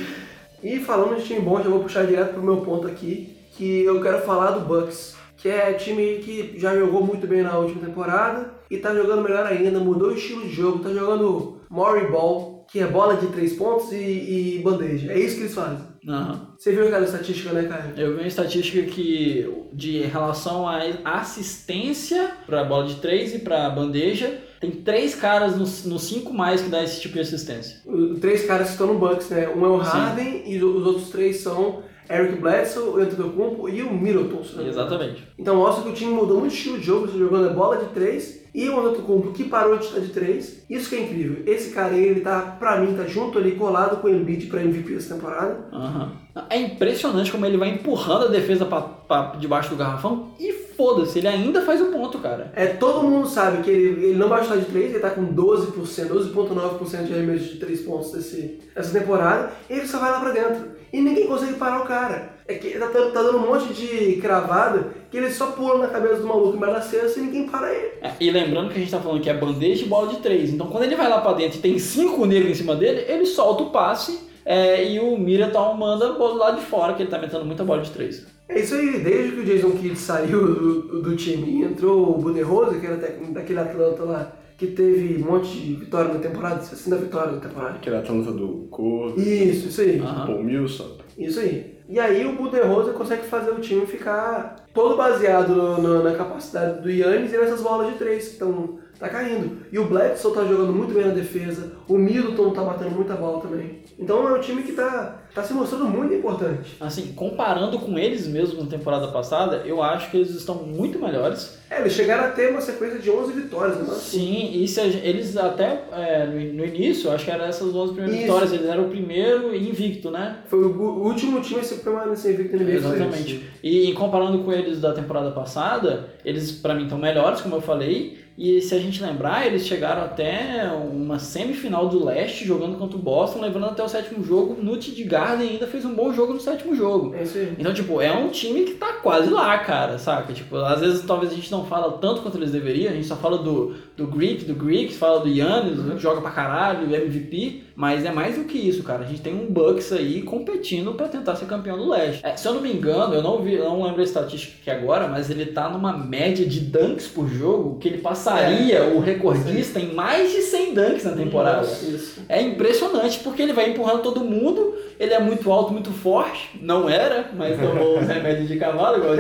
Speaker 3: E falando de time bom, já vou puxar direto pro meu ponto aqui, que eu quero falar do Bucks, que é time que já jogou muito bem na última temporada e tá jogando melhor ainda, mudou o estilo de jogo, tá jogando Murray Ball, que é bola de três pontos e, e bandeja. É isso que eles fazem.
Speaker 1: Aham.
Speaker 3: Você viu aquela estatística, né, cara?
Speaker 1: Eu vi uma estatística que de relação à assistência para bola de três e para bandeja, tem três caras nos no cinco mais que dá esse tipo de assistência.
Speaker 3: Os três caras que estão no Bucks, né? Um é o
Speaker 1: Sim.
Speaker 3: Harden e os outros três são Eric Bledsoe, o Antetokounmpo e o Middleton.
Speaker 1: Exatamente.
Speaker 3: Então mostra que o time mudou muito o estilo de jogo, jogando a bola de três e o Antetokounmpo que parou de estar de três. Isso que é incrível. Esse cara aí, ele tá, pra mim, tá junto ali, colado com o Embiid pra MVP essa temporada.
Speaker 1: Aham. É impressionante como ele vai empurrando a defesa pra debaixo do garrafão e foda-se, ele ainda faz o ponto, cara.
Speaker 3: É, todo mundo sabe que ele, ele não vai chutar de três, ele tá com 12%, 12,9% de arremesso de três pontos desse, dessa temporada, e ele só vai lá pra dentro. E ninguém consegue parar o cara. É que tá, tá dando um monte de cravada que ele só pula na cabeça do maluco embaixo da cesta e ninguém para ele.
Speaker 1: É, E lembrando que a gente tá falando que é bandeja e bola de três. Então quando ele vai lá pra dentro e tem cinco negros em cima dele, ele solta o passe é, e o Middleton manda a bola do lado de fora, que ele tá metendo muita bola de três.
Speaker 3: É isso aí, desde que o Jason Kidd saiu do, do time e entrou o Budenholzer, que era técnico daquele Atlanta lá, que teve um monte de vitória na temporada, 60 vitórias na temporada.
Speaker 4: Aquele Atlanta do Cor,
Speaker 3: Isso, isso aí.
Speaker 1: Aham.
Speaker 4: Paul Milson.
Speaker 3: Isso aí. E aí o Budenholzer consegue fazer o time ficar todo baseado no- no- na capacidade do Yannis e nessas bolas de três que estão tá caindo. E o Bledsoe tá jogando muito bem na defesa, o Middleton tá batendo muita bola também. Então é um time que tá tá se mostrando muito importante.
Speaker 1: Assim, comparando com eles mesmos na temporada passada, eu acho que eles estão muito melhores.
Speaker 3: É, eles chegaram a ter uma sequência de 11 vitórias, né?
Speaker 1: Sim, e se eles até é, no, no início, acho que eram essas 11 primeiras
Speaker 3: Isso.
Speaker 1: vitórias, eles eram o primeiro invicto, né?
Speaker 3: Foi o, último time a se permanecer invicto foi
Speaker 1: Exatamente.
Speaker 3: eles.
Speaker 1: E, e comparando com eles da temporada passada, eles pra mim estão melhores, como eu falei. E se a gente lembrar, eles chegaram até uma semifinal do leste jogando contra o Boston, levando até o sétimo jogo. No TD Garden ainda fez um bom jogo no sétimo jogo.
Speaker 3: É.
Speaker 1: Então, tipo, é um time que tá quase lá, cara, saca? Tipo, às vezes talvez a gente não fala tanto quanto eles deveriam, a gente só fala do, do Greek, do Greek, fala do Yannis, que joga pra caralho, MVP, mas é mais do que isso, cara. A gente tem um Bucks aí competindo pra tentar ser campeão do leste. É, se eu não me engano, eu não vi, eu não lembro a estatística aqui agora, mas ele tá numa média de dunks por jogo que ele passaria o recordista em mais de 100 dunks na temporada.
Speaker 3: Nossa.
Speaker 1: É impressionante porque ele vai empurrando todo mundo, ele é muito alto, muito forte, não era, mas tomou os remédios de cavalo, igual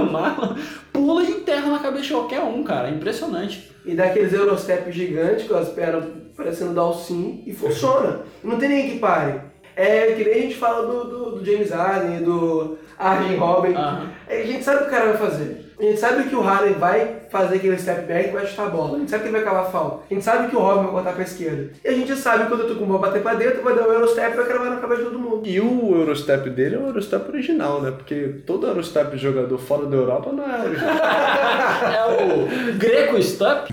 Speaker 1: o Marlon, pula e enterra na cabeça de qualquer um, cara, é impressionante.
Speaker 3: E dá aqueles Eurostep gigantes com as pernas parecendo Dalcin e funciona. Não tem ninguém que pare. É que nem a gente fala do, do, do James Harden do Arjen Robin. É, A gente sabe o que o cara vai fazer. A gente sabe que o Harden vai fazer aquele step back e vai chutar a bola. A gente sabe que ele vai cavar falta. A gente sabe que o Robin vai cortar pra esquerda. E a gente sabe que quando eu tô com o bater pra dentro, vai dar o Eurostep e vai cravar na cabeça de todo mundo.
Speaker 4: E o Eurostep dele é o Eurostep original, né? Porque todo Eurostep jogador fora da Europa não é original.
Speaker 1: É o Greco Step.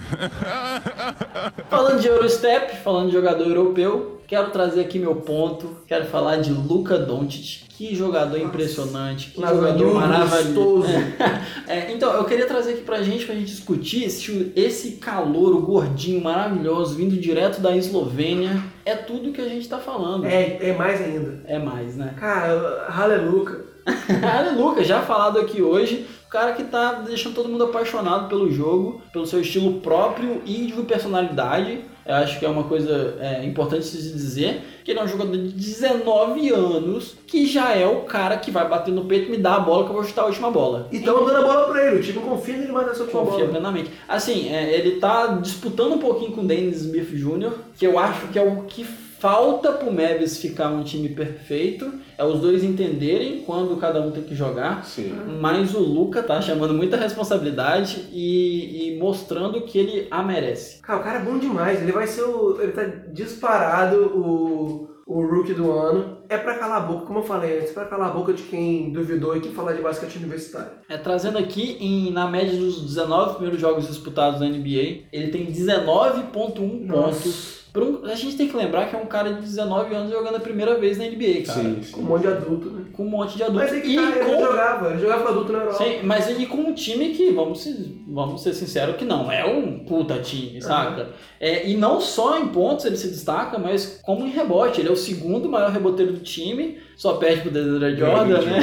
Speaker 1: Falando de Eurostep, falando de jogador europeu, quero trazer aqui meu ponto, quero falar de Luka Doncic. Que jogador impressionante, que jogador maravilhoso.
Speaker 3: gostoso.
Speaker 1: É, então, eu queria trazer aqui pra gente, pra gente discutir se esse calor, o gordinho maravilhoso, vindo direto da Eslovênia, é tudo que a gente tá falando.
Speaker 3: É, é mais ainda.
Speaker 1: É mais, né?
Speaker 3: Cara, Haleluca.
Speaker 1: Aleluia, já falado aqui hoje, o cara que tá deixando todo mundo apaixonado pelo jogo, pelo seu estilo próprio e de personalidade. Eu acho que é uma coisa é, importante se dizer, que ele é um jogador de 19 anos, que já é o cara que vai bater no peito e me dar a bola que eu vou chutar a última bola.
Speaker 3: E tão dando a bola pra ele. O time confia nele mais nessa última
Speaker 1: Confia
Speaker 3: bola.
Speaker 1: plenamente. Assim, é, ele tá disputando um pouquinho com o Dennis Smith Jr., que eu acho que é o que falta pro Mavis ficar um time perfeito. É os dois entenderem quando cada um tem que jogar.
Speaker 4: Sim.
Speaker 1: Mas o Luca tá chamando muita responsabilidade e, e mostrando que ele a merece.
Speaker 3: Cara, o cara é bom demais. Ele vai ser o. Ele tá disparado o. O rookie do ano. É pra calar a boca, como eu falei antes, pra calar a boca de quem duvidou e que falar de basquete universitário.
Speaker 1: É, trazendo aqui, em, na média dos 19 primeiros jogos disputados na NBA, ele tem 19,1 pontos. Um- a gente tem que lembrar que é um cara de 19 anos jogando a primeira vez na NBA, cara.
Speaker 4: Sim,
Speaker 3: Com um
Speaker 4: sim.
Speaker 3: monte de adulto, né?
Speaker 1: Com um monte de adultos.
Speaker 3: Mas é que
Speaker 1: e
Speaker 3: tá, ele
Speaker 1: com
Speaker 3: jogava, ele jogava com adulto na Europa.
Speaker 1: Sim, mas ele com um time que, vamos ser, vamos ser sinceros, que não é um puta time, saca? É, e não só em pontos ele se destaca, mas como em rebote. Ele é o segundo maior reboteiro do time, só perde pro Desiree Jordan, né?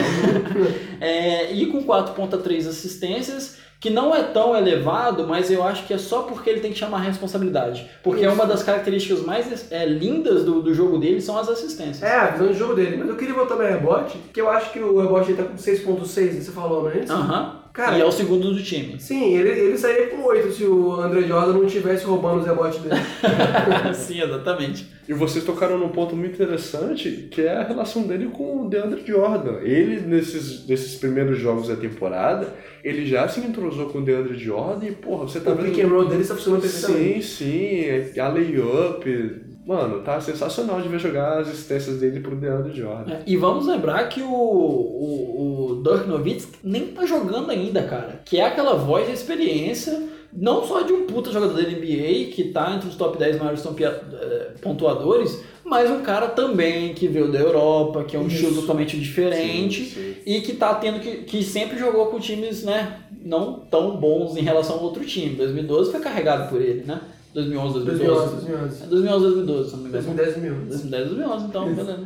Speaker 1: É, e com 4.3 assistências, que não é tão elevado, mas eu acho que é só porque ele tem que chamar a responsabilidade. Porque é
Speaker 3: Isso.
Speaker 1: uma das características mais é, lindas do, do jogo dele são as assistências.
Speaker 3: É, a visão de jogo dele. Mas eu queria voltar no rebote, porque eu acho que o rebote tá com 6.6, você falou, não é isso?
Speaker 1: Aham.
Speaker 3: Cara,
Speaker 1: e é o segundo do time.
Speaker 3: Sim, ele, ele sairia com 8 se o André Jordan não tivesse roubando os rebotes dele.
Speaker 1: Sim, exatamente.
Speaker 4: E vocês tocaram num ponto muito interessante, que é a relação dele com o DeAndre Jordan. Ele, nesses, nesses primeiros jogos da temporada, ele já se entrosou com o DeAndre Jordan e, porra, você tá
Speaker 3: o
Speaker 4: vendo...
Speaker 3: pick and roll dele está funcionando perfeitamente.
Speaker 4: Sim, sim, a layup... Mano, tá sensacional de ver jogar as assistências dele pro DeAndre Jordan.
Speaker 1: É, E vamos lembrar que o, o, o Dirk Nowitzki nem tá jogando ainda, cara. Que é aquela voz de experiência, não só de um puta jogador da NBA, que tá entre os top 10 maiores eh, pontuadores, mas um cara também que veio da Europa, que é um
Speaker 3: Isso.
Speaker 1: estilo totalmente diferente.
Speaker 4: Sim, sim.
Speaker 1: E que tá tendo que. que sempre jogou com times, né? Não tão bons em relação ao outro time. 2012 foi carregado por ele, né? 2011, 2012.
Speaker 3: 2011, 2011.
Speaker 1: 2011, 2012, se não me engano.
Speaker 3: 2010, 2011.
Speaker 1: 2010, 2011, então, beleza.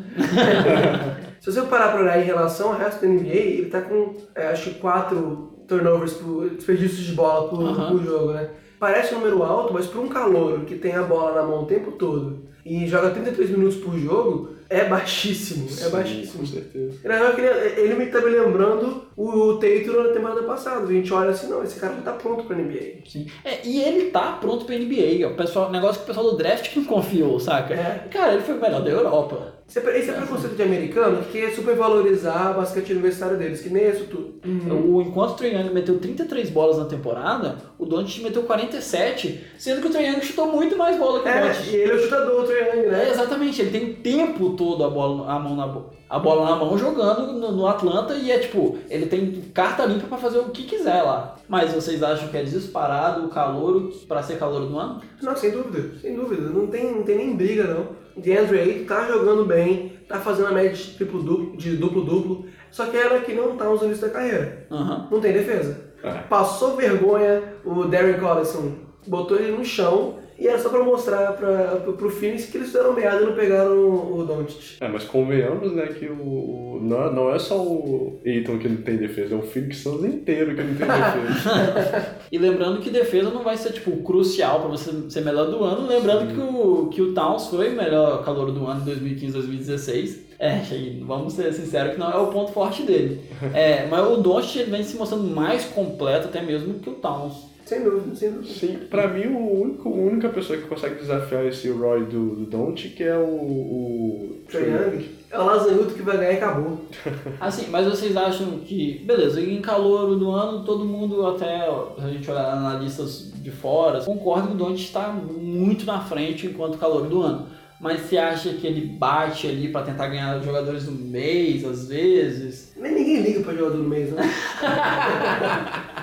Speaker 3: Se você parar pra olhar em relação ao resto da NBA, ele tá com, é, acho que, 4 turnovers, por, desperdícios de bola por,
Speaker 1: Aham.
Speaker 3: por jogo, né? Parece um número alto, mas para um calouro que tem a bola na mão o tempo todo e joga 33 minutos por jogo, é baixíssimo. É
Speaker 4: Sim,
Speaker 3: baixíssimo.
Speaker 4: Com certeza.
Speaker 3: Na real, Ele me tá me lembrando o Tatum na temporada passada. A gente olha assim, não, esse cara já tá pronto pra NBA.
Speaker 1: Sim. É, e ele tá pronto pra NBA. O pessoal, negócio que o pessoal do draft não confiou, saca?
Speaker 3: É.
Speaker 1: Cara, ele foi o melhor da Europa.
Speaker 3: Esse é, esse é preconceito de americano que quer supervalorizar o basquete universitário deles, que nem isso tudo.
Speaker 1: O, enquanto o Trae Young meteu 33 bolas na temporada, o Doncic meteu 47, sendo que o Trae Young chutou muito mais bola que o
Speaker 3: É,
Speaker 1: Doncic.
Speaker 3: e ele é o chutador, o Trae Young,
Speaker 1: É,
Speaker 3: né?
Speaker 1: exatamente, ele tem o tempo todo a bola, a mão na bo- a bola na mão jogando no, no Atlanta e é tipo, ele tem carta limpa pra fazer o que quiser lá. Mas vocês acham que é disparado o calor pra ser calor do ano?
Speaker 3: Não, sem dúvida, sem dúvida. Não tem, não tem nem briga, não. O DeAndre Ayton tá jogando bem, tá fazendo a média de triplo duplo, de duplo-duplo, só que era que não tá usando isso da carreira.
Speaker 1: Aham.
Speaker 3: Não tem defesa.
Speaker 4: É.
Speaker 3: Passou vergonha o Darren Collison, botou ele no chão e era só pra mostrar pra, pro, pro Phoenix que eles fizeram merda e não pegaram o, o Doncic.
Speaker 4: É, mas convenhamos, né, que o, o- não, é- não é só o Aiton que não tem defesa, é o Phoenix Suns inteiro que não tem defesa.
Speaker 1: E lembrando que defesa não vai ser tipo crucial pra você ser melhor do ano, lembrando que o, que o Towns foi o melhor calor do ano em 2015-2016. É, vamos ser sinceros que não é o ponto forte dele. É, mas o Doncic ele vem se mostrando mais completo até mesmo que o Towns.
Speaker 3: Sem dúvida, sem dúvida.
Speaker 4: Sim, pra mim o único, a única pessoa que consegue desafiar esse Roy do, do Doncic é o... o
Speaker 3: Trae Young é o Lazanhuto que vai ganhar e acabou.
Speaker 1: Assim, mas vocês acham que, beleza, em calor do ano, todo mundo, até se a gente olhar analistas de fora, concorda que o Doncic está muito na frente enquanto calor do ano. Mas você acha que ele bate ali pra tentar ganhar os jogadores do mês, às vezes?
Speaker 3: Nem ninguém liga pra jogador do mês, né?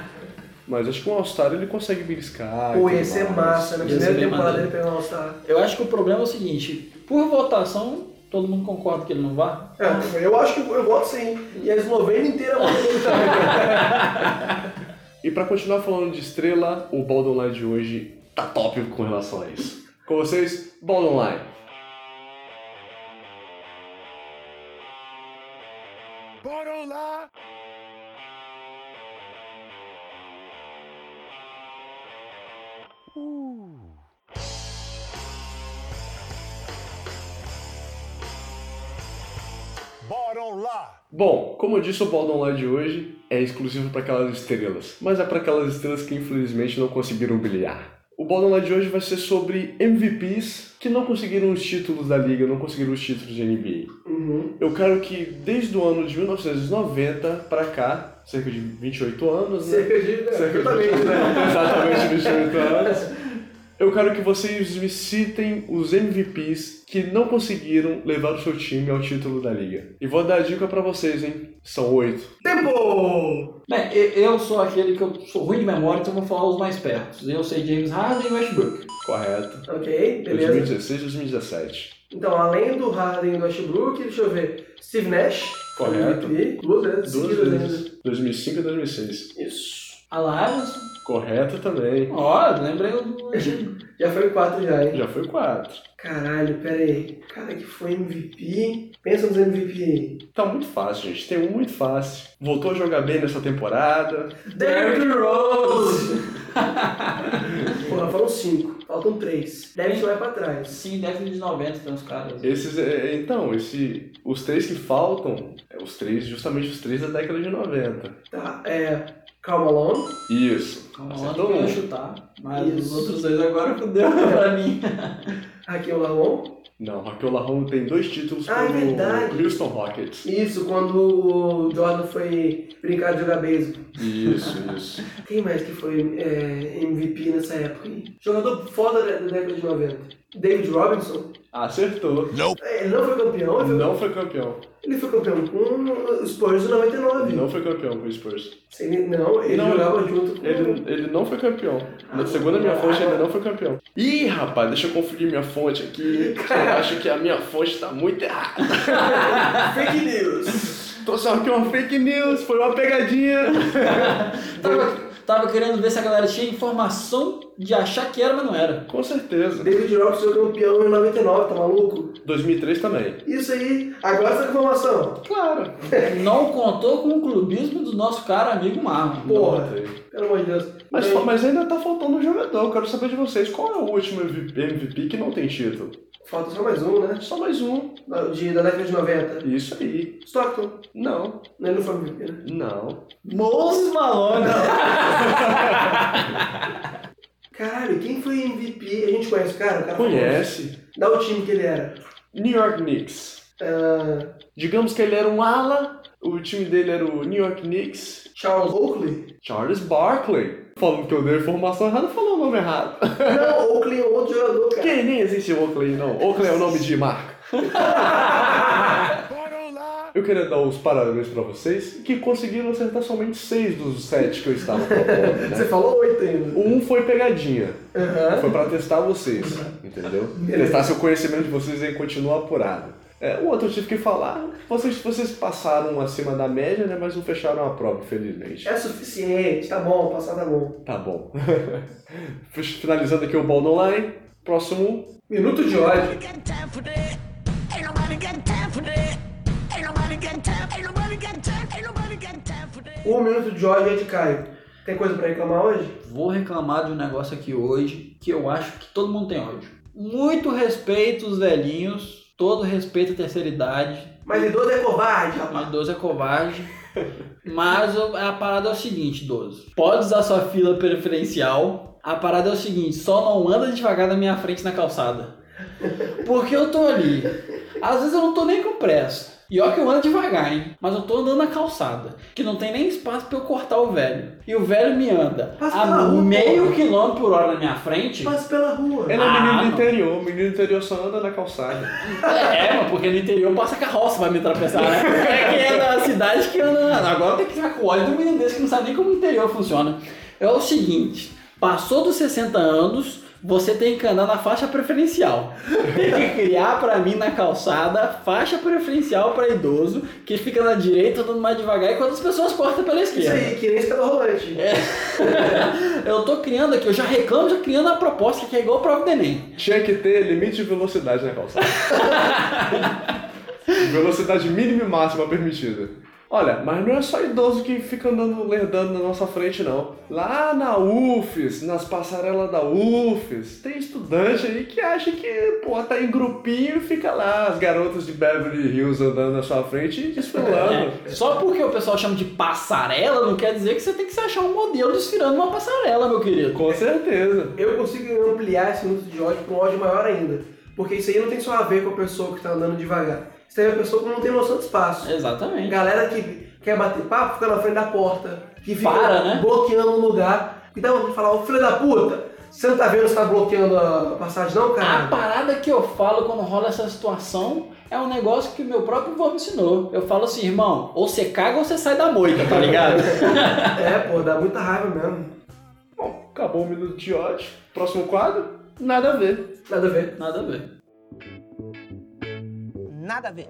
Speaker 4: Mas acho que um All-Star ele consegue beliscar. e
Speaker 3: Pô, ia ser
Speaker 4: mais.
Speaker 3: massa, na
Speaker 1: ser
Speaker 3: primeira temporada ele pegar um All-Star.
Speaker 1: Eu acho que o problema é o seguinte, por votação, todo mundo concorda que ele não vai?
Speaker 3: É, eu acho que eu voto sim. E a Eslovênia inteira vota nele também.
Speaker 4: E pra continuar falando de estrela, o Baldon Line de hoje tá top com relação a isso. Com vocês, Baldon Line. Bom, como eu disse, o Baldon Line de hoje é exclusivo para aquelas estrelas, mas é para aquelas estrelas que infelizmente não conseguiram brilhar. O Baldon Line de hoje vai ser sobre MVPs que não conseguiram os títulos da liga, não conseguiram os títulos de NBA.
Speaker 3: Uhum.
Speaker 4: Eu quero que desde o ano de 1990 para cá, cerca de 28 anos, né?
Speaker 3: Cerca de. né,
Speaker 4: Cerca de
Speaker 3: Exatamente, né?
Speaker 4: Exatamente 28 anos. Eu quero que vocês me citem os MVPs que não conseguiram levar o seu time ao título da liga. E vou dar a dica pra vocês, hein? São oito.
Speaker 3: Tempo!
Speaker 1: Bem, e- eu sou aquele que eu sou ruim de memória, então eu vou falar os mais perto. Eu sei James Harden e Westbrook.
Speaker 4: Correto.
Speaker 3: Ok, beleza.
Speaker 4: 2016 2017.
Speaker 3: Então, além do Harden e do Westbrook, deixa eu ver. Steve Nash.
Speaker 4: Correto.
Speaker 3: MVP, Duas vezes.
Speaker 4: Duas vezes. 2005 e 2006.
Speaker 3: ainda. Isso.
Speaker 1: Alares,
Speaker 4: Correto também.
Speaker 1: ó, lembrei do...
Speaker 3: Já foi quatro já, hein?
Speaker 4: Já foi quatro.
Speaker 3: Caralho, pera aí. Cara que foi MVP. Pensa nos MVP aí.
Speaker 4: Tá muito fácil, gente. Tem um muito fácil. Voltou a jogar bem nessa temporada.
Speaker 3: Derrick Rose! Porra, foram cinco. Faltam três. Deve vai pra trás.
Speaker 1: Sim, década de 90 tem uns caras.
Speaker 4: Esses, é, então, esse, os três que faltam, é os três, justamente os três da década de 90.
Speaker 3: Tá, é. Karl Malone.
Speaker 4: Isso.
Speaker 1: Calma lá,
Speaker 4: Acertou
Speaker 1: não ia chutar. Mas os
Speaker 3: Isso.
Speaker 1: outros dois agora fudeu pra mim.
Speaker 3: Raquel Lamon.
Speaker 4: Não, Raquel Larron tem dois títulos
Speaker 3: Ah, é
Speaker 4: pelo
Speaker 3: verdade.
Speaker 4: Houston Rockets.
Speaker 3: Isso, quando o Jordan foi brincar de jogar beisebol.
Speaker 4: Isso, isso.
Speaker 3: Quem mais que foi é, MVP nessa época? aí? Jogador foda da da década de 90. David Robinson.
Speaker 4: Acertou.
Speaker 3: É, Ele não foi campeão, ele foi,
Speaker 4: Não foi campeão.
Speaker 3: ele foi campeão com os Spurs de 99.
Speaker 4: Não foi campeão com o Spurs.
Speaker 3: Ele- não, ele
Speaker 4: Não,
Speaker 3: jogava junto com
Speaker 4: Ele, ele não foi campeão. Na segunda minha fonte, ele não foi campeão. Ih, rapaz, deixa eu conferir minha fonte aqui. Eu acho que a minha fonte tá muito errada.
Speaker 3: Fake News.
Speaker 4: Trouxe aqui uma fake news, foi uma pegadinha.
Speaker 1: Tava, tava querendo ver se a galera tinha informação de achar que era, mas não era.
Speaker 4: Com certeza.
Speaker 3: David Robinson foi campeão em 99, tá maluco?
Speaker 4: 2003 também.
Speaker 3: Isso aí. Agora essa informação.
Speaker 4: Claro.
Speaker 1: Não contou com o clubismo do nosso cara amigo Marlon.
Speaker 3: Porra. Pelo amor de Deus.
Speaker 4: Mas, mas ainda tá faltando um jogador. Eu quero saber de vocês. Qual é o último MVP que não tem título?
Speaker 3: Falta só mais um, né?
Speaker 4: Só mais um.
Speaker 3: Da- De, da década de 90.
Speaker 4: Isso aí.
Speaker 3: Stockton.
Speaker 4: Não.
Speaker 3: Ele não foi MVP, né?
Speaker 4: Não.
Speaker 1: Moses Malone.
Speaker 3: Caralho, quem foi MVP? A gente conhece o cara? O cara
Speaker 4: Conhece.
Speaker 3: Dá o time que ele era.
Speaker 4: New York Knicks.
Speaker 3: Ah,
Speaker 4: Digamos que ele era um ala. O time dele era o New York Knicks.
Speaker 3: Charles Oakley?
Speaker 4: Charles Barkley. Falando que eu dei a informação errada, falou o nome errado.
Speaker 3: Não, Oakley é outro jogador, cara.
Speaker 4: Que nem existe Oakley, não. Oakley é o nome de marca. Eu queria dar os parabéns pra vocês, que conseguiram acertar somente seis dos sete que eu estava propondo,
Speaker 3: Você
Speaker 4: né?
Speaker 3: falou oito ainda.
Speaker 4: Um foi pegadinha.
Speaker 3: Aham.
Speaker 4: Foi pra testar vocês, entendeu?
Speaker 3: Beleza.
Speaker 4: Testar se o conhecimento de vocês aí continua apurado. É, o outro eu tive que falar, vocês, vocês passaram acima da média, né? Mas não fecharam a prova, infelizmente.
Speaker 3: É suficiente, tá bom, passar tá bom.
Speaker 4: Tá bom. Finalizando aqui o Ball no Line. Próximo.
Speaker 3: Minuto de ódio. Um minuto de ódio é de Caio. Tem coisa pra reclamar hoje?
Speaker 1: Vou reclamar de um negócio aqui hoje que eu acho que todo mundo tem ódio. Muito respeito os velhinhos, todo respeito à terceira idade.
Speaker 3: Mas idoso é covarde, rapaz.
Speaker 1: idoso é covarde. Mas a parada é o seguinte, idoso. Pode usar sua fila preferencial. A parada é o seguinte, só não anda devagar na minha frente na calçada. Porque eu tô ali. Às vezes eu não tô nem com pressa. E ó que eu ando devagar, hein? Mas eu tô andando na calçada. Que não tem nem espaço pra eu cortar o velho. E o velho me anda
Speaker 3: Passa
Speaker 1: a
Speaker 3: rua,
Speaker 1: meio
Speaker 3: porra.
Speaker 1: quilômetro por hora na minha frente.
Speaker 3: Passa pela rua.
Speaker 4: Ele é
Speaker 1: Ah,
Speaker 4: menino do
Speaker 1: não.
Speaker 4: interior. O menino do interior só anda na calçada.
Speaker 1: É, mas porque no interior passa carroça, vai me tropeçar, né? É que é da cidade que anda. Agora tem que ficar com ódio do menino desse que não sabe nem como o interior funciona. É o seguinte: passou dos 60 anos, você tem que andar na faixa preferencial. Tem que criar pra mim na calçada faixa preferencial pra idoso, que fica na direita andando mais devagar enquanto as pessoas cortam pela
Speaker 3: Isso
Speaker 1: esquerda.
Speaker 3: aí, que nem escada rolante.
Speaker 1: Eu tô criando aqui, eu já reclamo, já criando a proposta que é igual a prova do Enem.
Speaker 4: Tinha que ter limite de velocidade na calçada. velocidade mínima e máxima permitida. Olha, mas não é só idoso que fica andando lerdando na nossa frente, não. Lá na UFES, nas passarelas da UFES, tem estudante aí que acha que, pô, tá em grupinho e fica lá, as garotas de Beverly Hills andando na sua frente e desfilando.
Speaker 1: É, Só porque o pessoal chama de passarela não quer dizer que você tem que se achar um modelo desfilando uma passarela, meu querido.
Speaker 4: Com certeza.
Speaker 3: Eu consigo ampliar esse minuto de ódio para um ódio maior ainda. Porque isso aí não tem só a ver com a pessoa que tá andando devagar. Isso tem a a pessoa que não tem noção de espaço.
Speaker 1: Exatamente.
Speaker 3: Galera que quer bater papo fica na frente da porta. Que fica
Speaker 1: Para, né?
Speaker 3: bloqueando um lugar. E dá de falar, ô filho da puta, você não tá vendo se tá bloqueando a passagem não,
Speaker 1: A
Speaker 3: cara?
Speaker 1: parada que eu falo quando rola essa situação é um negócio que o meu próprio avô me ensinou. Eu falo assim, irmão, ou você caga ou você sai da moita, tá ligado?
Speaker 3: É, pô, dá muita raiva mesmo.
Speaker 4: Bom, acabou o minuto de ódio. Próximo quadro? Nada a ver.
Speaker 3: Nada a ver.
Speaker 1: Nada a ver.
Speaker 6: Nada a ver.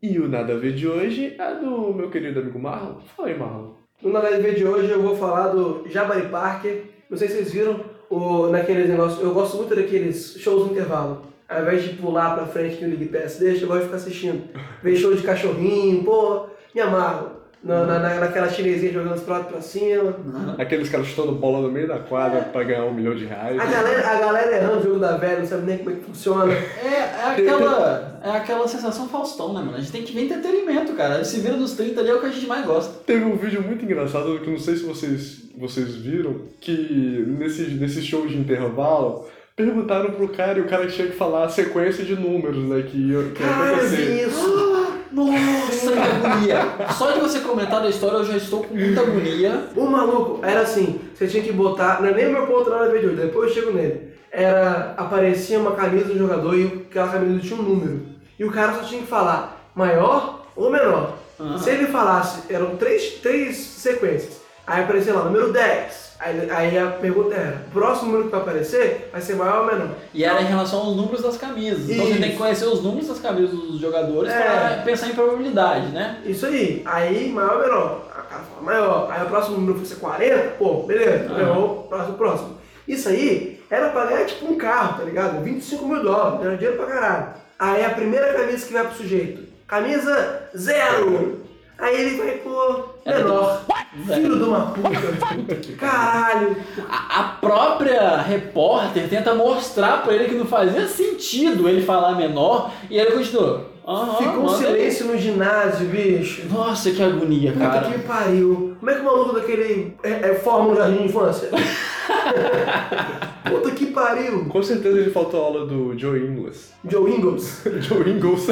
Speaker 4: E o nada a ver de hoje é do meu querido amigo Marlon. Fala aí, Marlon.
Speaker 3: No Nada a ver de hoje eu vou falar do Jabari Parker. Não sei se vocês viram o, naqueles negócios. Eu gosto muito daqueles shows no intervalo. Ao invés de pular pra frente que o League Pass deixa, eu gosto de ficar assistindo. Ver show de cachorrinho, pô, me amarro. Na, na, na- naquela chinesinha jogando os pratos pra cima.
Speaker 4: Aqueles caras chutando bola no meio da quadra pra ganhar um milhão de reais.
Speaker 3: A galera, a galera errando o jogo da velha, não sabe nem como é que funciona.
Speaker 1: É, é aquela, é aquela sensação Faustão, né, mano? A gente tem que ver entretenimento, cara. Se vira nos 30 ali é o que a gente mais gosta.
Speaker 4: Teve um vídeo muito engraçado que não sei se vocês, vocês viram, que nesse, nesse show de intervalo, perguntaram pro cara e o cara tinha que falar a sequência de números, né, que ia, que ia
Speaker 3: Cara, eu vi
Speaker 4: acontecer.
Speaker 3: isso.
Speaker 1: Nossa, que agonia! Só de você comentar da história eu já estou com muita agonia.
Speaker 3: O maluco era assim, você tinha que botar, não é nem o meu ponto na ver de hoje, depois eu chego nele. Era, aparecia uma camisa do jogador e aquela camisa tinha um número. E o cara só tinha que falar maior ou menor.
Speaker 1: Aham.
Speaker 3: Se ele falasse, eram três, três sequências. Aí aparecia lá, número 10. Aí, aí a pergunta era, o próximo número que vai aparecer vai ser maior ou menor?
Speaker 1: E era em relação aos números das camisas. Então você tem que conhecer os números das camisas dos jogadores
Speaker 3: É.
Speaker 1: para pensar em probabilidade, né?
Speaker 3: Isso aí. Aí, maior ou menor? O cara fala maior. Aí o próximo número vai ser 40? Pô, beleza.
Speaker 1: Aham.
Speaker 3: Ganhou, próximo, próximo. Isso aí era pra ganhar tipo um carro, tá ligado? 25 mil dólares. Era dinheiro pra caralho. Aí a primeira camisa que vai pro sujeito. Camisa zero. Aí ele vai
Speaker 1: Era
Speaker 3: menor. Filho de uma puta. Caralho.
Speaker 1: A, a própria repórter tenta mostrar pra ele que não fazia sentido ele falar menor e ele continuou. Aham,
Speaker 3: Ficou um silêncio no ginásio, bicho.
Speaker 1: Nossa, que agonia,
Speaker 3: Puta
Speaker 1: cara.
Speaker 3: que pariu. Como é que o maluco daquele é, é, no jardim de infância? Puta que pariu.
Speaker 4: Com certeza ele faltou a aula do Joe Ingles.
Speaker 3: Joe Ingles.
Speaker 4: Joe Ingles.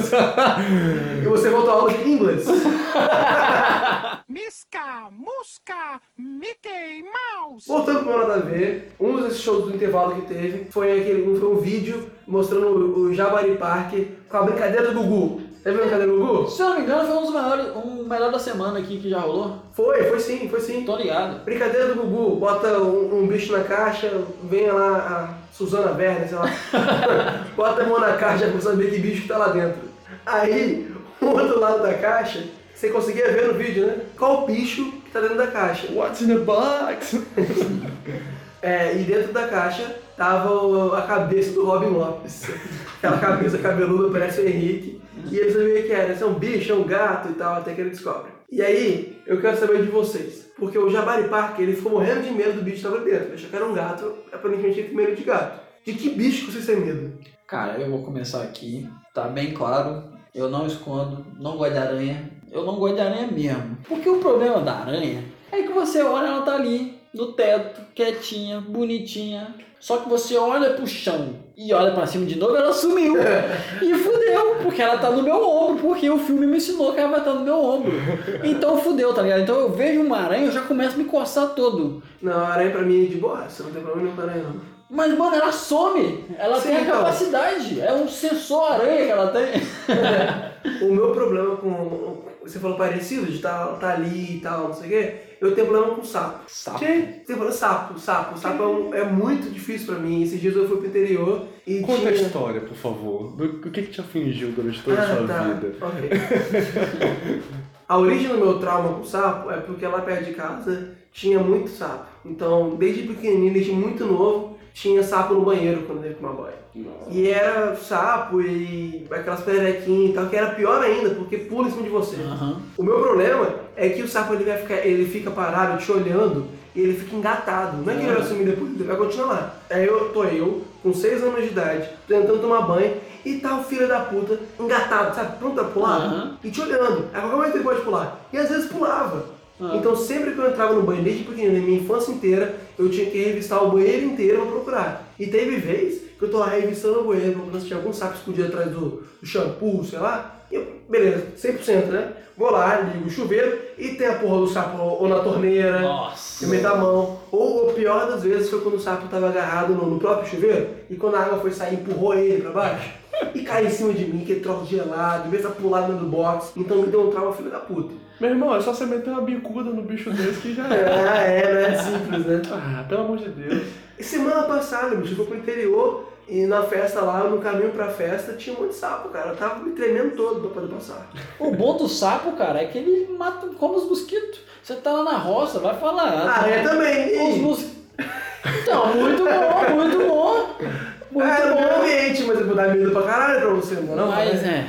Speaker 3: E você voltou a aula de inglês.
Speaker 5: Misca, musca, Mickey Mouse.
Speaker 3: Voltando pro nada a ver, um desses shows do intervalo que teve foi, aquele, foi um vídeo mostrando o, o Jabari Park com a brincadeira do Gugu. Você viu a brincadeira do Gugu?
Speaker 1: Se eu não me engano, foi um dos melhores, um melhor da semana aqui que já rolou.
Speaker 3: Foi, foi sim, foi sim.
Speaker 1: Tô ligado.
Speaker 3: Brincadeira do Gugu, bota um, um bicho na caixa, vem lá a Suzana Werner, sei lá. bota a mão na caixa pra saber que bicho que tá lá dentro. Aí, o outro lado da caixa, você conseguia ver no vídeo, né? Qual bicho que tá dentro da caixa.
Speaker 4: What's in the box?
Speaker 3: É, e dentro da caixa tava a cabeça do Robin Lopes. Aquela cabeça cabeluda, parece o Henrique. E eles sabiam o que era. Se é um bicho, é um gato e tal, até que ele descobre. E aí, eu quero saber de vocês. Porque o Jabari Park, ele ficou morrendo de medo do bicho que tava ali dentro. Achou que era um gato, aparentemente ele tem medo de gato. De que bicho que vocês têm medo?
Speaker 1: Cara, eu vou começar aqui. Tá bem claro. Eu não escondo, não gosto de aranha. Eu não gosto de aranha mesmo. Porque o problema da aranha é que você olha, ela tá ali, no teto, quietinha, bonitinha. Só que você olha pro chão e olha pra cima de novo, ela sumiu. E fudeu, porque ela tá no meu ombro, porque o filme me ensinou que ela vai estar no meu ombro. Então fudeu, tá ligado? Então eu vejo uma aranha, eu já começo a me coçar todo.
Speaker 3: Não, a aranha pra mim é de boa, você não tem problema nenhum com a aranha não.
Speaker 1: Mas, mano, ela some. Ela
Speaker 3: Sim,
Speaker 1: tem a
Speaker 3: então.
Speaker 1: capacidade. É um sensor aranha que ela tem.
Speaker 3: O meu problema com. Você falou parecido, de estar tá, tá ali e tal, não sei o quê. Eu tenho problema com sapo.
Speaker 1: Sapo.
Speaker 3: Falou sapo, sapo. Sapo é, um- é muito difícil pra mim. Esses dias eu fui pro interior e
Speaker 4: Conta a
Speaker 3: tinha...
Speaker 4: história, por favor. O que, que te afligiu durante toda a
Speaker 3: Ah,
Speaker 4: sua
Speaker 3: tá.
Speaker 4: vida?
Speaker 3: Ok. a origem do meu trauma com sapo é porque lá perto de casa tinha muito sapo. Então, desde pequenininho, desde muito novo, tinha sapo no banheiro quando eu ia tomar banho. E era sapo e aquelas pererequinhas e tal, que era pior ainda, porque pula em cima de você.
Speaker 1: Aham.
Speaker 3: O meu problema é que o sapo ele vai ficar, ele fica parado te olhando e ele fica engatado. Não é que ele vai sumir depois, ele vai continuar lá. Aí eu tô eu, com 6 anos de idade, tentando tomar banho, e tá o filho da puta engatado, sabe? Pronto a pular
Speaker 1: Aham.
Speaker 3: e te olhando. A qualquer momento ele pode pular. E às vezes pulava.
Speaker 1: Ah.
Speaker 3: Então sempre que eu entrava no banheiro, desde pequenino, na minha infância inteira, eu tinha que revistar o banheiro inteiro pra procurar. E teve vez que eu tô lá revistando o banheiro, procurando se tinha algum sapo escondido atrás do, do shampoo, sei lá. E eu, beleza, 100%, né? Vou lá, ligo o chuveiro e tem a porra do sapo ou na torneira,
Speaker 1: Nossa.
Speaker 3: eu meto a mão. Ou o pior das vezes foi quando o sapo tava agarrado no, no próprio chuveiro e quando a água foi sair, empurrou ele pra baixo e caiu em cima de mim, que troço gelado, em vez de pular dentro do box. Então me deu um trauma, filho da puta.
Speaker 4: Meu irmão, é só você meter uma bicuda no bicho desse que já é.
Speaker 3: Ah, é, não é simples, né?
Speaker 4: Ah, pelo amor de Deus.
Speaker 3: E semana passada, bicho, eu fui pro interior e na festa lá, no caminho pra festa, tinha um monte de sapo, cara. Eu tava me tremendo todo pra poder passar.
Speaker 1: O bom do sapo, cara, é que ele mata como os mosquitos. Você tá lá na roça, vai falar.
Speaker 3: Ah, é também.
Speaker 1: Os
Speaker 3: E...
Speaker 1: mos... Então, muito bom, muito bom. Muito
Speaker 3: É,
Speaker 1: bom.
Speaker 3: ambiente, mas eu vou dar medo pra caralho pra você, não é não?
Speaker 1: Mas é.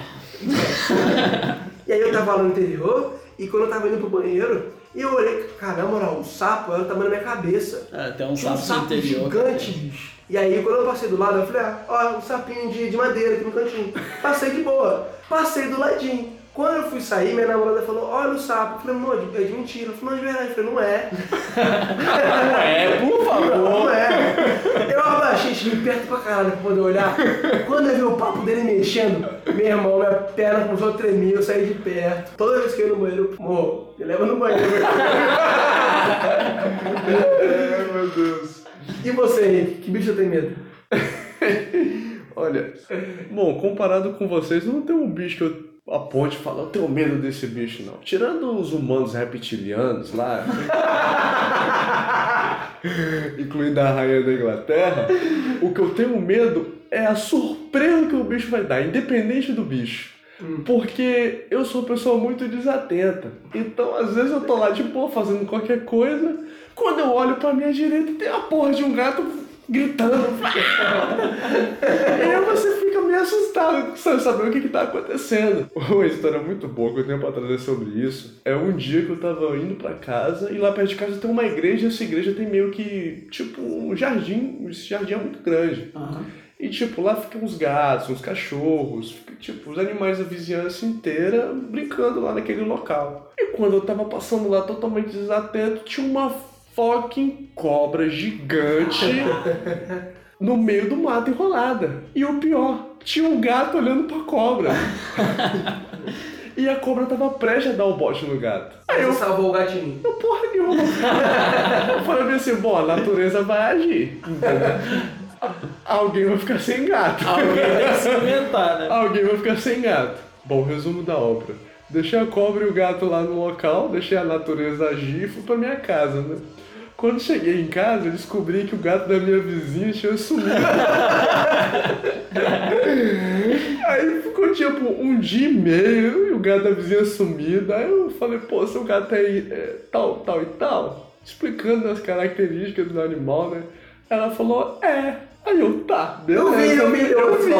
Speaker 3: E aí eu tava lá no interior e quando eu tava indo pro banheiro, eu olhei, caramba, moral, o sapo era o tamanho da minha cabeça.
Speaker 1: é tem um
Speaker 3: Tinha um
Speaker 1: sapo
Speaker 3: gigante, bicho. E aí quando eu passei do lado, eu falei, ah, ó, um sapinho de, de madeira aqui no cantinho. Passei de boa. Passei do ladinho. Quando eu fui sair, minha namorada falou, olha o sapo. Eu falei, não, é de- mentira. Ela falou, não, é de verdade. Eu falei, não é.
Speaker 1: É, por favor.
Speaker 3: Não é. Eu abaixei, cheguei perto pra caralho pra poder olhar. Quando eu vi o papo dele mexendo, meu irmão, minha perna começou a tremer, eu saí de perto. Toda vez que eu ia no banheiro, amor, me leva no banheiro.
Speaker 4: É, meu Deus.
Speaker 3: E você, Henrique, que bicho tem medo?
Speaker 4: Olha, bom, comparado com vocês, não tem um bicho que eu aponte e falo, eu tenho medo desse bicho, não. Tirando os humanos reptilianos lá, incluindo a rainha da Inglaterra, o que eu tenho medo é a surpresa que o bicho vai dar, independente do bicho. Porque eu sou uma pessoa muito desatenta. Então, às vezes eu tô lá de boa fazendo qualquer coisa. Quando eu olho pra minha direita, tem a porra de um gato gritando. e aí você fica, meio assustado, sem saber o que que tá acontecendo. Uma história muito boa que eu tenho pra trazer sobre isso. É um dia que eu tava indo pra casa e lá perto de casa tem uma igreja e essa igreja tem meio que, tipo, um jardim. Esse jardim é muito grande.
Speaker 1: Aham.
Speaker 4: E, tipo, lá ficam uns gatos, uns cachorros, fica, tipo, os animais da vizinhança inteira brincando lá naquele local. E quando eu tava passando lá totalmente desatento, tinha uma fucking cobra gigante no meio do mato enrolada. E o pior, tinha um gato olhando pra cobra. E a cobra tava prestes a dar o bote no gato. Aí eu
Speaker 3: Você salvou o gatinho.
Speaker 4: eu, porra nenhuma. eu falei assim, bom, a natureza vai agir. Alguém vai ficar sem gato.
Speaker 1: Alguém que se inventar, né?
Speaker 4: Alguém vai ficar sem gato. Bom, resumo da obra. Deixei a cobra e o gato lá no local, deixei a natureza agir e fui pra minha casa, né? Quando cheguei em casa, eu descobri que o gato da minha vizinha tinha sumido. Aí ficou tipo um dia e meio e o gato da vizinha sumido. Aí eu falei, pô, seu gato é, é tal, tal e tal. Explicando as características do animal, né? Ela falou, é. Aí eu, tá, beleza.
Speaker 3: Eu vi, eu vi, eu
Speaker 4: eu vi.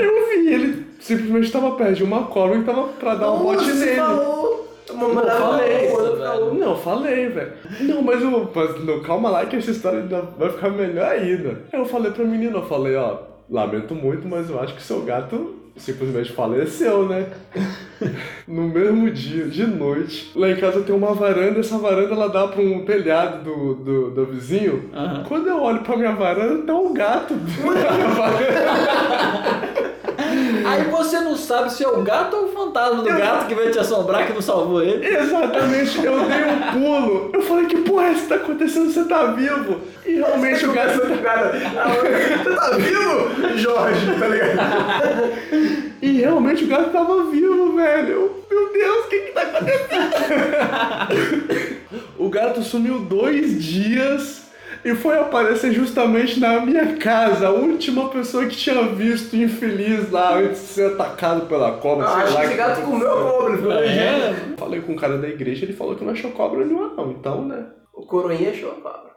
Speaker 4: Eu vi, ele simplesmente estava perto de uma cobra e tava pra dar um bote nele.
Speaker 3: falou. Uma,
Speaker 1: velho.
Speaker 3: Falou.
Speaker 4: Não, falei, velho. Não, mas, eu, mas não, calma lá que essa história vai ficar melhor ainda. Eu falei pra menina, eu falei, ó, lamento muito, mas eu acho que seu gato simplesmente faleceu, né? no mesmo dia, de noite, lá em casa tem uma varanda, essa varanda ela dá pra um telhado do, do, do vizinho.
Speaker 1: Aham.
Speaker 4: Quando eu olho pra minha varanda, tá um gato na varanda.
Speaker 1: Aí você não sabe se é o gato ou o fantasma do gato que vai te assombrar que não salvou ele.
Speaker 4: Exatamente, eu dei um pulo. Eu falei, que porra é essa que tá acontecendo? Você tá vivo? E realmente o gato.
Speaker 3: Cara, você tá vivo, Jorge? Tá ligado?
Speaker 4: E realmente o gato tava vivo, velho. Eu, Meu Deus, o que que tá acontecendo? o gato sumiu dois dias e foi aparecer justamente na minha casa. A última pessoa que tinha visto infeliz lá antes de ser atacado pela cobra. Sei
Speaker 3: acho
Speaker 4: lá
Speaker 3: que esse gato comeu a cobra.
Speaker 1: É,
Speaker 4: Falei com o cara da igreja, ele falou que não achou cobra nenhuma, não. Então, né?
Speaker 3: O coroinha achou a cobra.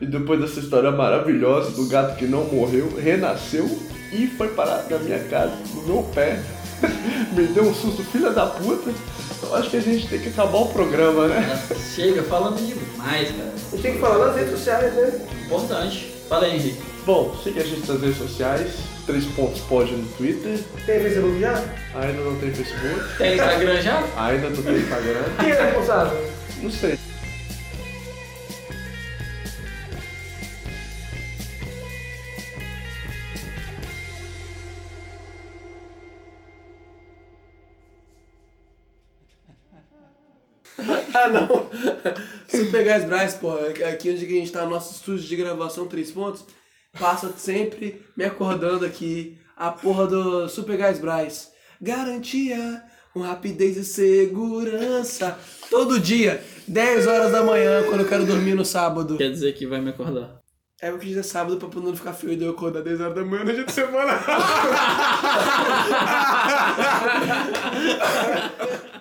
Speaker 4: E depois dessa história maravilhosa do gato que não morreu, renasceu e foi parar na minha casa, no meu pé. Me deu um susto, filha da puta. Eu acho que a gente tem que acabar o programa, né?
Speaker 1: Chega falando demais, cara.
Speaker 3: A gente tem que falar nas redes sociais, né?
Speaker 1: Importante. Fala aí, Henrique.
Speaker 4: Bom, siga a gente nas redes sociais. Três pontos pode no Twitter.
Speaker 3: Tem Facebook já?
Speaker 4: Ainda não tem Facebook.
Speaker 1: Tem Instagram já?
Speaker 4: Ainda não tem Instagram.
Speaker 3: Quem é responsável?
Speaker 4: Não sei.
Speaker 3: Não. Super Gás Braz, pô, aqui onde a gente tá no nosso estúdio de gravação Três Pontos, passa sempre me acordando aqui a porra do Super Gás Braz. Garantia, com rapidez e segurança. Todo dia, 10 horas da manhã, quando eu quero dormir no sábado.
Speaker 1: Quer dizer que vai me acordar.
Speaker 3: É eu quis dizer sábado pra não ficar feio de eu acordar 10 horas da manhã no dia de semana.